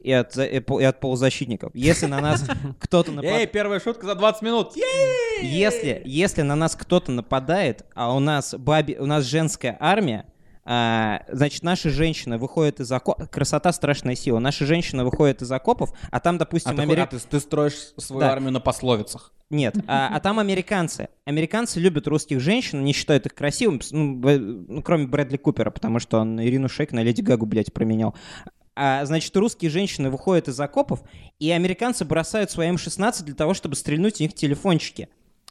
и от, и от полузащитников. Если на нас кто-то Эй, нападает... первая шутка за 20 минут! Если, если на нас кто-то нападает, а у нас, баби, у нас женская армия, а, значит, наши женщины выходят из окопов... Красота — страшная сила. Наши женщины выходят из окопов, а там, А допустим, ты, Амери- а ты- ты строишь свою Да. армию на пословицах. Нет, а, а там американцы. Американцы любят русских женщин, не считают их красивыми, ну, ну, кроме Брэдли Купера, потому что он Ирину Шейк на Леди Гагу, блядь, променял. А, значит, русские женщины выходят из окопов, и американцы бросают свои М-16 для того, чтобы стрельнуть в них телефончики.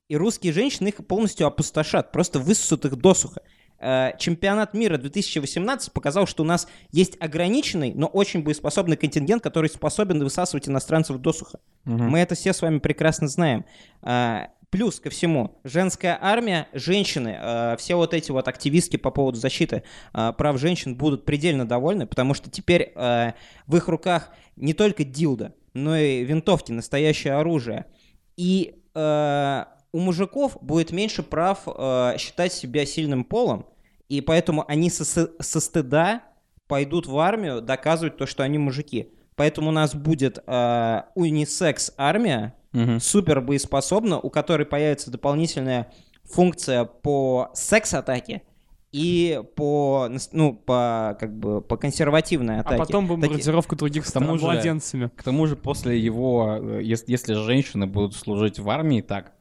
И русские женщины их полностью опустошат, просто высосут их досуха. Э, Чемпионат мира 2018 показал, что у нас есть ограниченный, но очень боеспособный контингент, который способен высасывать иностранцев досуха. Мы это все с вами прекрасно знаем. А, Плюс ко всему, женская армия, женщины, э, все вот эти вот активистки по поводу защиты э, прав женщин будут предельно довольны, потому что теперь э, в их руках не только дилда, но и винтовки, настоящее оружие. И э, у мужиков будет меньше прав э, считать себя сильным полом, и поэтому они со, со- стыда пойдут в армию доказывать то, что они мужики. Поэтому у нас будет э, унисекс-армия, Мгм. супер боеспособна, у которой появится дополнительная функция по секс-атаке и по, ну, по, как бы, по консервативной атаке. А потом Таки- бомбардировка других К тому стран же- младенцами. К тому же после его, э, ес- если женщины будут служить в армии так,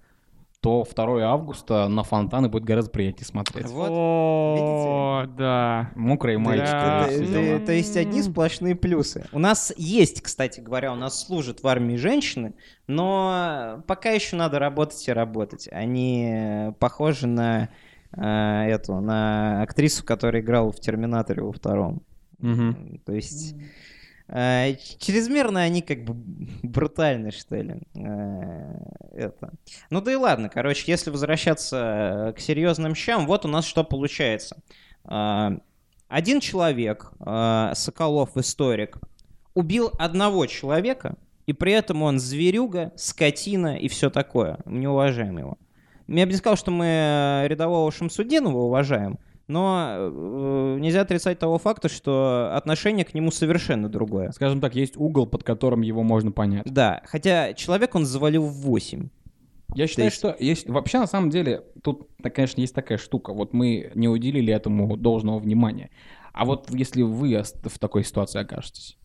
то 2 августа на фонтаны будет гораздо приятнее смотреть. Вот. О, да. Мокрые мальчики. Да. дела. это- То есть одни сплошные плюсы. У нас есть, кстати говоря, у нас служат в армии женщины, но пока еще надо работать и работать. Они похожи на э, эту, на актрису, которая играла в Терминаторе во втором. Мгм. То есть чрезмерно они как бы брутальны, что ли. Э, это. Ну да и ладно, короче, если возвращаться э, к серьезным щам, вот у нас что получается. Э, Один человек, э, Соколов, историк, убил одного человека, и при этом он зверюга, скотина и все такое. Не уважаем его. Я бы не сказал, что мы э, рядового Шамсудинова уважаем, но э, нельзя отрицать того факта, что отношение к нему совершенно другое. Скажем так, есть угол, под которым его можно понять. Да, хотя человек он завалил в 8. Я считаю, есть- что есть вообще на самом деле тут, конечно, есть такая штука. Вот мы не уделили этому должного внимания. А вот если вы в такой ситуации окажетесь,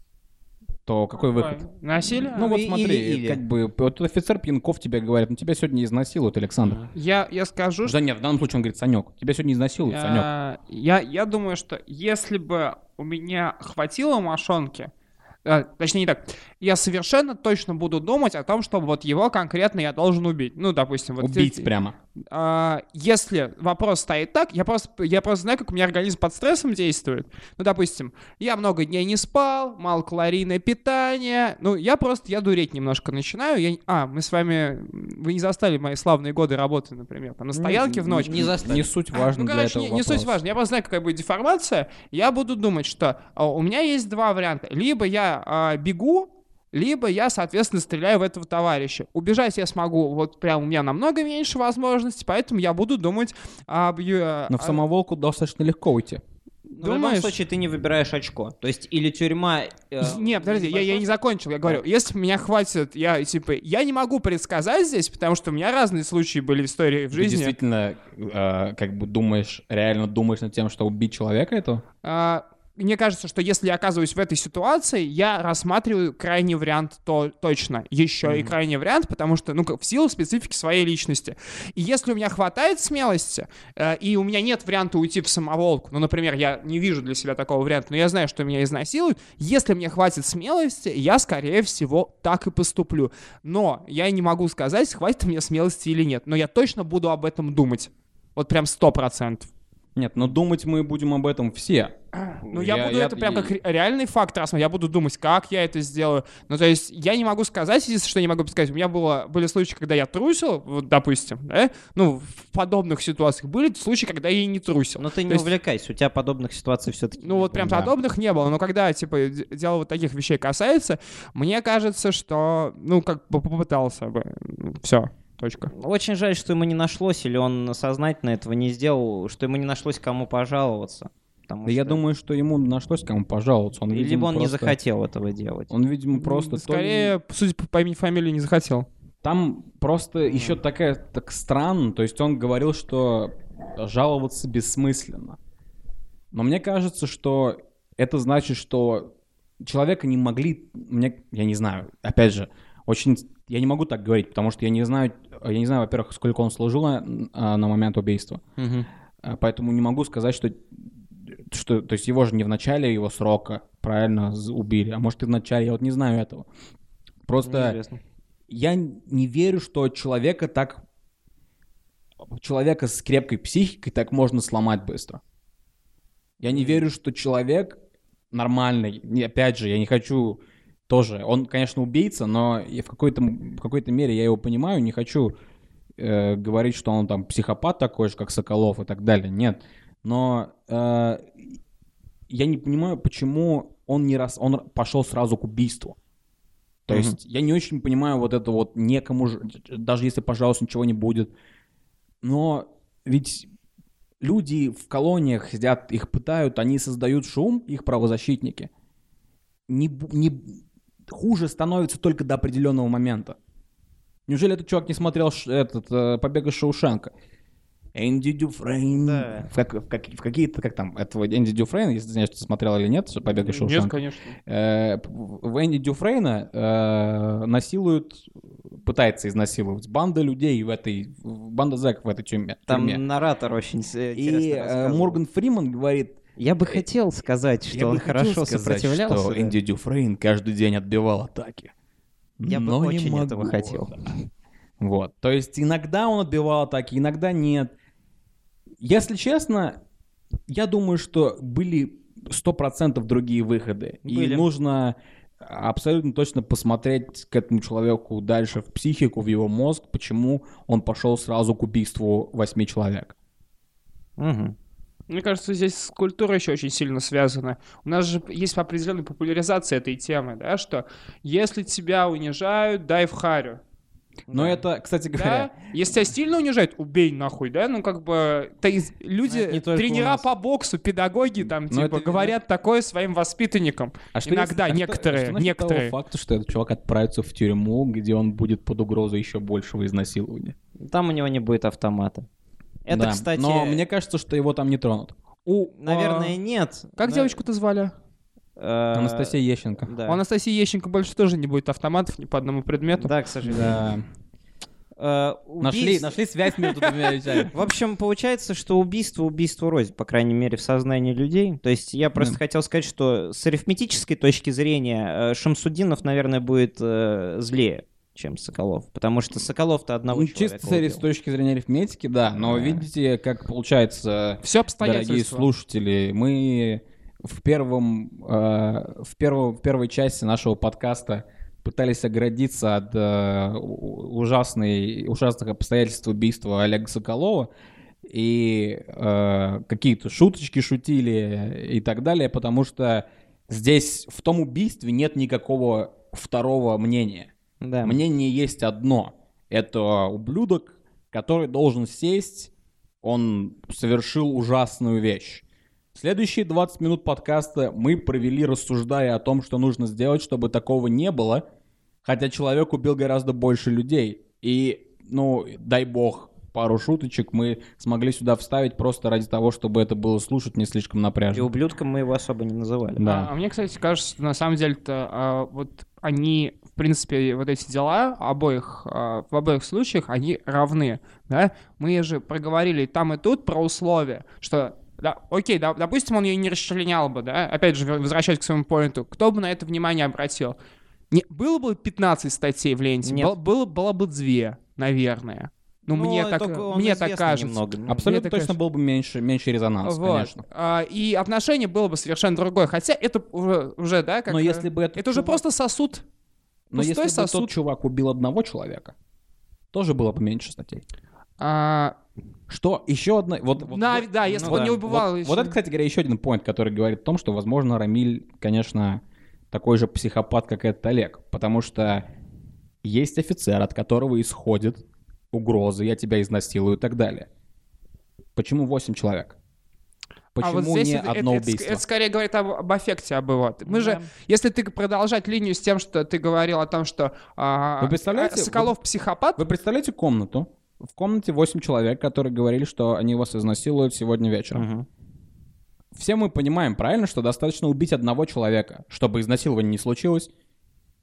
то какой выход? Насилие? Ну вот и- смотри, или- или. как бы вот офицер Пьянков тебе говорит, ну тебя сегодня изнасилуют, Александр. Я, я скажу, что Да нет, в данном случае он говорит, Санек, тебя сегодня изнасилуют, Санек. Я, я думаю, что если бы у меня хватило мошонки, а, точнее не так, я совершенно точно буду думать о том, что вот его конкретно я должен убить. Ну, допустим, вот... Убить те- прямо. А, если вопрос стоит так, я просто, я просто знаю, как у меня организм под стрессом действует. Ну, допустим, я много дней не спал, малокалорийное питание. Ну, я просто, я дуреть немножко начинаю. Я, а, мы с вами, вы не застали мои славные годы работы, например, там, на стоянке в ночь. Не заставили. Не суть важно Ну, для короче, этого не, не суть важно. Я просто знаю, какая будет деформация. Я буду думать, что а, у меня есть два варианта. Либо я а, бегу, либо я, соответственно, стреляю в этого товарища. Убежать я смогу, вот прям у меня намного меньше возможностей, поэтому я буду думать об... ю- Но в самоволку достаточно легко уйти. Но в любом Думаешь? случае ты не выбираешь очко. То есть или тюрьма... э, Не, подожди, я, я не закончил. Я говорю, если меня хватит, я типа, я не могу предсказать здесь, потому что у меня разные случаи были в истории в Ты жизни. действительно, э, как бы думаешь, реально думаешь над тем, что убить человека этого? А, мне кажется, что если я оказываюсь в этой ситуации, я рассматриваю крайний вариант то, точно. Еще и крайний вариант, потому что, ну, в силу специфики своей личности. И если у меня хватает смелости, э, и у меня нет варианта уйти в самоволку, ну, например, я не вижу для себя такого варианта, но я знаю, что меня изнасилуют, если мне хватит смелости, я, скорее всего, так и поступлю. Но я не могу сказать, хватит мне смелости или нет. Но я точно буду об этом думать. Вот прям сто процентов. Нет, но думать мы будем об этом все. Ну, я, буду это прям как ре- реальный факт рассматривать. Я буду думать, как я это сделаю. Ну, то есть, я не могу сказать, единственное, что я не могу сказать. У меня было, были случаи, когда я трусил, вот, допустим, да? Ну, в подобных ситуациях были случаи, когда я и не трусил. Но ты не То есть- увлекайся, у тебя подобных ситуаций все-таки. Ну, вот прям Да. подобных не было. Но когда, типа, дело вот таких вещей касается, мне кажется, что, ну, как бы попытался бы. Все, точка. Очень жаль, что ему не нашлось, или он сознательно этого не сделал, что ему не нашлось кому пожаловаться. Потому Да я что- думаю, что ему нашлось кому пожаловаться. Он, Либо видимо, он не просто- захотел этого делать. Он, видимо, просто... то ли- Скорее, судя по, по имени фамилии, не захотел. Там просто еще такая так странно. То есть он говорил, что жаловаться бессмысленно. Но мне кажется, что это значит, что человека не могли... Мне, я не знаю, опять же, очень... Я не могу так говорить, потому что я не знаю, я не знаю, во-первых, сколько он служил на, а, на момент убийства. А, Поэтому не могу сказать, что, что... То есть его же не в начале его срока правильно убили, а может и в начале, я вот не знаю этого. Просто Неизвестно. я не верю, что человека так... Человека с крепкой психикой так можно сломать быстро. Я не верю, что человек нормальный, опять же, я не хочу тоже, он, конечно, убийца, но в какой-то, в какой-то мере я его понимаю, не хочу э, говорить, что он там психопат такой же, как Соколов и так далее, нет. Но э, я не понимаю, почему он не раз, он пошел сразу к убийству. То Мгм. есть я не очень понимаю вот это вот некому, же- даже если, пожалуйста, ничего не будет. Но ведь люди в колониях сидят, их пытают, они создают шум, их правозащитники. Не, не хуже становится только до определенного момента. Неужели этот чувак не смотрел ш- этот э, «Побег из Шоушенка»? Энди Дюфрейн. Да. В, как- в как- в какие-то, как там, этого Энди Дюфрейн, если ты знаешь, ты смотрел или нет, «Побег из Шоушенка». Нет, конечно. Э, в Энди Дюфрейна э, насилуют, пытается изнасиловать банда людей в этой, банда зэков в этой тюрьме. Там тюрьме. нарратор очень И интересно э, рассказывал. Морган Фриман говорит, Я бы хотел сказать, что я он бы хорошо сказать, сопротивлялся. что. Энди Дюфрейн каждый день отбивал атаки. Я бы Но не очень могу. этого хотел. Вот. То есть иногда он отбивал атаки, иногда нет. Если честно, я думаю, что были 100% другие выходы. Были. И нужно абсолютно точно посмотреть к этому человеку дальше в психику, в его мозг, почему он пошел сразу к убийству восьми человек. Мгм. Мне кажется, здесь культура еще очень сильно связана. У нас же есть определенная популяризация этой темы, да, что если тебя унижают, дай в харю. Но это, кстати Да? говоря, Если тебя сильно унижают, убей нахуй, да? Ну, как бы, то есть люди, не тренера по боксу, педагоги, там, Но типа, это- говорят такое своим воспитанникам. а что Иногда, если- а что- некоторые, а что насчет некоторые. того факта, что этот чувак отправится в тюрьму, где он будет под угрозой еще большего изнасилования. Там у него не будет автомата. Это, Да, кстати, Но мне кажется, что его там не тронут. У, наверное, а, нет. Как Но- девочку-то звали? Э, Анастасия Ещенко. Да. У Анастасии Ещенко больше тоже не будет автоматов ни по одному предмету. Да, к сожалению. Да. Э, Нашли, нашли связь между двумя вещами. В общем, получается, что убийство убийству рознь, по крайней мере, в сознании людей. То есть я просто Да. хотел сказать, что с арифметической точки зрения э, Шамсудинов, наверное, будет э, злее, чем Соколов. Потому что Соколов-то одного Ну, человека чисто с точки зрения арифметики, да. Но Да. видите, как получается, Все дорогие слушатели, мы в первом, э, в, первом, в первой части нашего подкаста пытались оградиться от э, ужасной, ужасных обстоятельств убийства Олега Соколова и э, какие-то шуточки шутили и так далее, потому что здесь в том убийстве нет никакого второго мнения. Да. Мнение есть одно. Это ублюдок, который должен сесть, он совершил ужасную вещь. Следующие 20 минут подкаста мы провели, рассуждая о том, что нужно сделать, чтобы такого не было, хотя человек убил гораздо больше людей. И, ну, дай бог, пару шуточек мы смогли сюда вставить просто ради того, чтобы это было слушать не слишком И напряжно. ублюдком мы его особо не называли. Да. А, а мне, кстати, кажется, что на самом деле-то а, вот они, принципе, вот эти дела обоих, а, в обоих случаях, они равны, да? Мы же проговорили там и тут про условия, что да, окей, да, допустим, он ее не расчленял бы, да, опять же, возвращаясь к своему поинту, кто бы на это внимание обратил? Не, было бы 15 статей в ленте, Нет. было, было, было бы две, наверное. Ну, мне так, мне так кажется. немного. Абсолютно Мне так точно кажется. был бы меньше, меньше резонанс, Вот. конечно. А, и отношение было бы совершенно другое. Хотя это уже, уже да, как... Но э, если бы этот Это уже чувак- просто сосуд. Но пустой если бы сосуд. тот чувак убил одного человека, тоже было бы меньше статей. А, Что еще одна... Вот, вот- да, вот- да, если ну бы да. не убивал Вот, еще- вот это, кстати говоря, еще один point, который говорит о том, что, возможно, Рамиль, конечно, такой же психопат, как этот Олег. Потому что есть офицер, от которого исходит угрозы, я тебя изнасилую и так далее. Почему 8 человек? Почему а вот здесь не это, одно это- убийство? это скорее говорит об, об аффекте об его. Мы же, Да. если ты продолжать линию с тем, что ты говорил о том, что а, Вы представляете, Соколов психопат, Вы представляете комнату? В комнате 8 человек, которые говорили, что они вас изнасилуют сегодня вечером. Мгм. Все мы понимаем, правильно, что достаточно убить одного человека, чтобы изнасилование не случилось,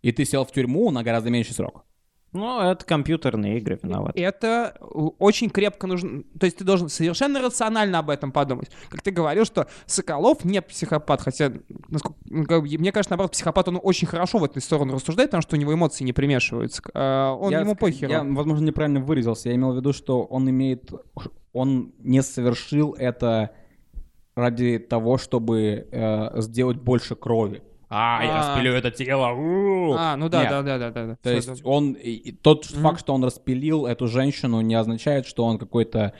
и ты сел в тюрьму на гораздо меньший срок. Ну, это компьютерные игры виноваты. это э, очень крепко нужно... То есть ты должен совершенно рационально об этом подумать. Как ты говорил, что Соколов не психопат, хотя, насколько- ну, мне кажется, наоборот, психопат, он очень хорошо в эту сторону рассуждает, потому что у него эмоции не примешиваются. А, Он Я ему похеру. Я, возможно, неправильно выразился. Я имел в виду, что он имеет... Он не совершил это ради того, чтобы э, сделать больше крови. А, я А. распилю это тело. у-у-у». А, ну да, да, да, да, да. То есть он тот факт, что он распилил эту женщину, не означает, что он какой-то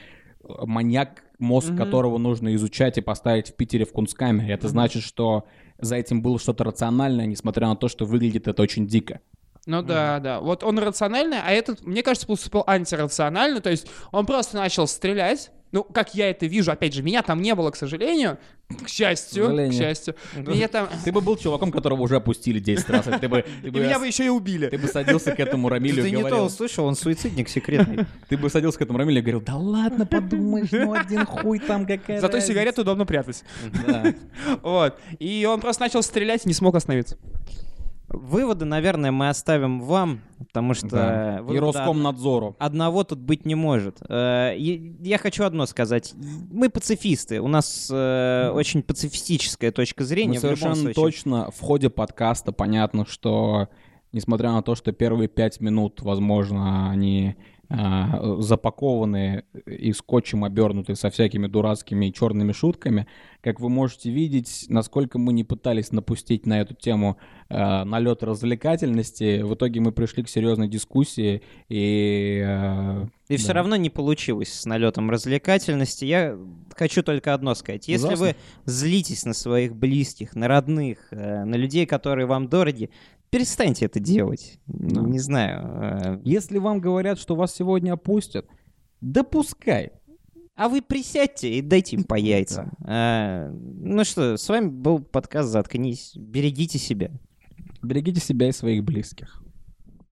э, маньяк, мозг которого нужно изучать и поставить в Питере в кунсткамере. Это значит, что за этим было что-то рациональное, несмотря на то, что выглядит это очень дико. Ну да, да. Вот он рациональный, а этот, мне кажется, поступил антирационально. То есть он просто начал стрелять. Ну, как я это вижу, опять же, меня там не было, к сожалению. К счастью, К сожалению. к счастью. Меня там... Ты бы был чуваком, которого уже опустили 10 раз. и Ты бы, ты И бы, меня бы еще и убили. ты бы садился к этому Рамилю Ты и не то говорил... услышал, он суицидник секретный. Ты бы садился к этому Рамилю и говорил, да ладно, подумаешь, ну один хуй там какая Зато разница». сигарету удобно прятать. Да. Вот. И он просто начал стрелять и не смог остановиться. Выводы, наверное, мы оставим вам, потому что... Да. И Роскомнадзору. Одного тут быть не может. Э, Я хочу одно сказать. Мы пацифисты. У нас э, очень пацифистическая точка Мы зрения. в любом совершенно точно в ходе подкаста понятно, что несмотря на то, что первые пять минут, возможно, они а, запакованы и скотчем обернуты со всякими дурацкими и черными шутками, как вы можете видеть, насколько мы не пытались напустить на эту тему а, налет развлекательности, в итоге мы пришли к серьезной дискуссии и... а, И все да. равно не получилось с налетом развлекательности. Я хочу только одно сказать. Если Ужасно. вы злитесь на своих близких, на родных, э, на людей, которые вам дороги, перестаньте это делать. Да. Не знаю. э, Если вам говорят, что вас сегодня опустят, да пускай. А вы присядьте и дайте им по яйцам. А, ну что, с вами был подкаст «Заткнись». Берегите себя. Берегите себя и своих близких.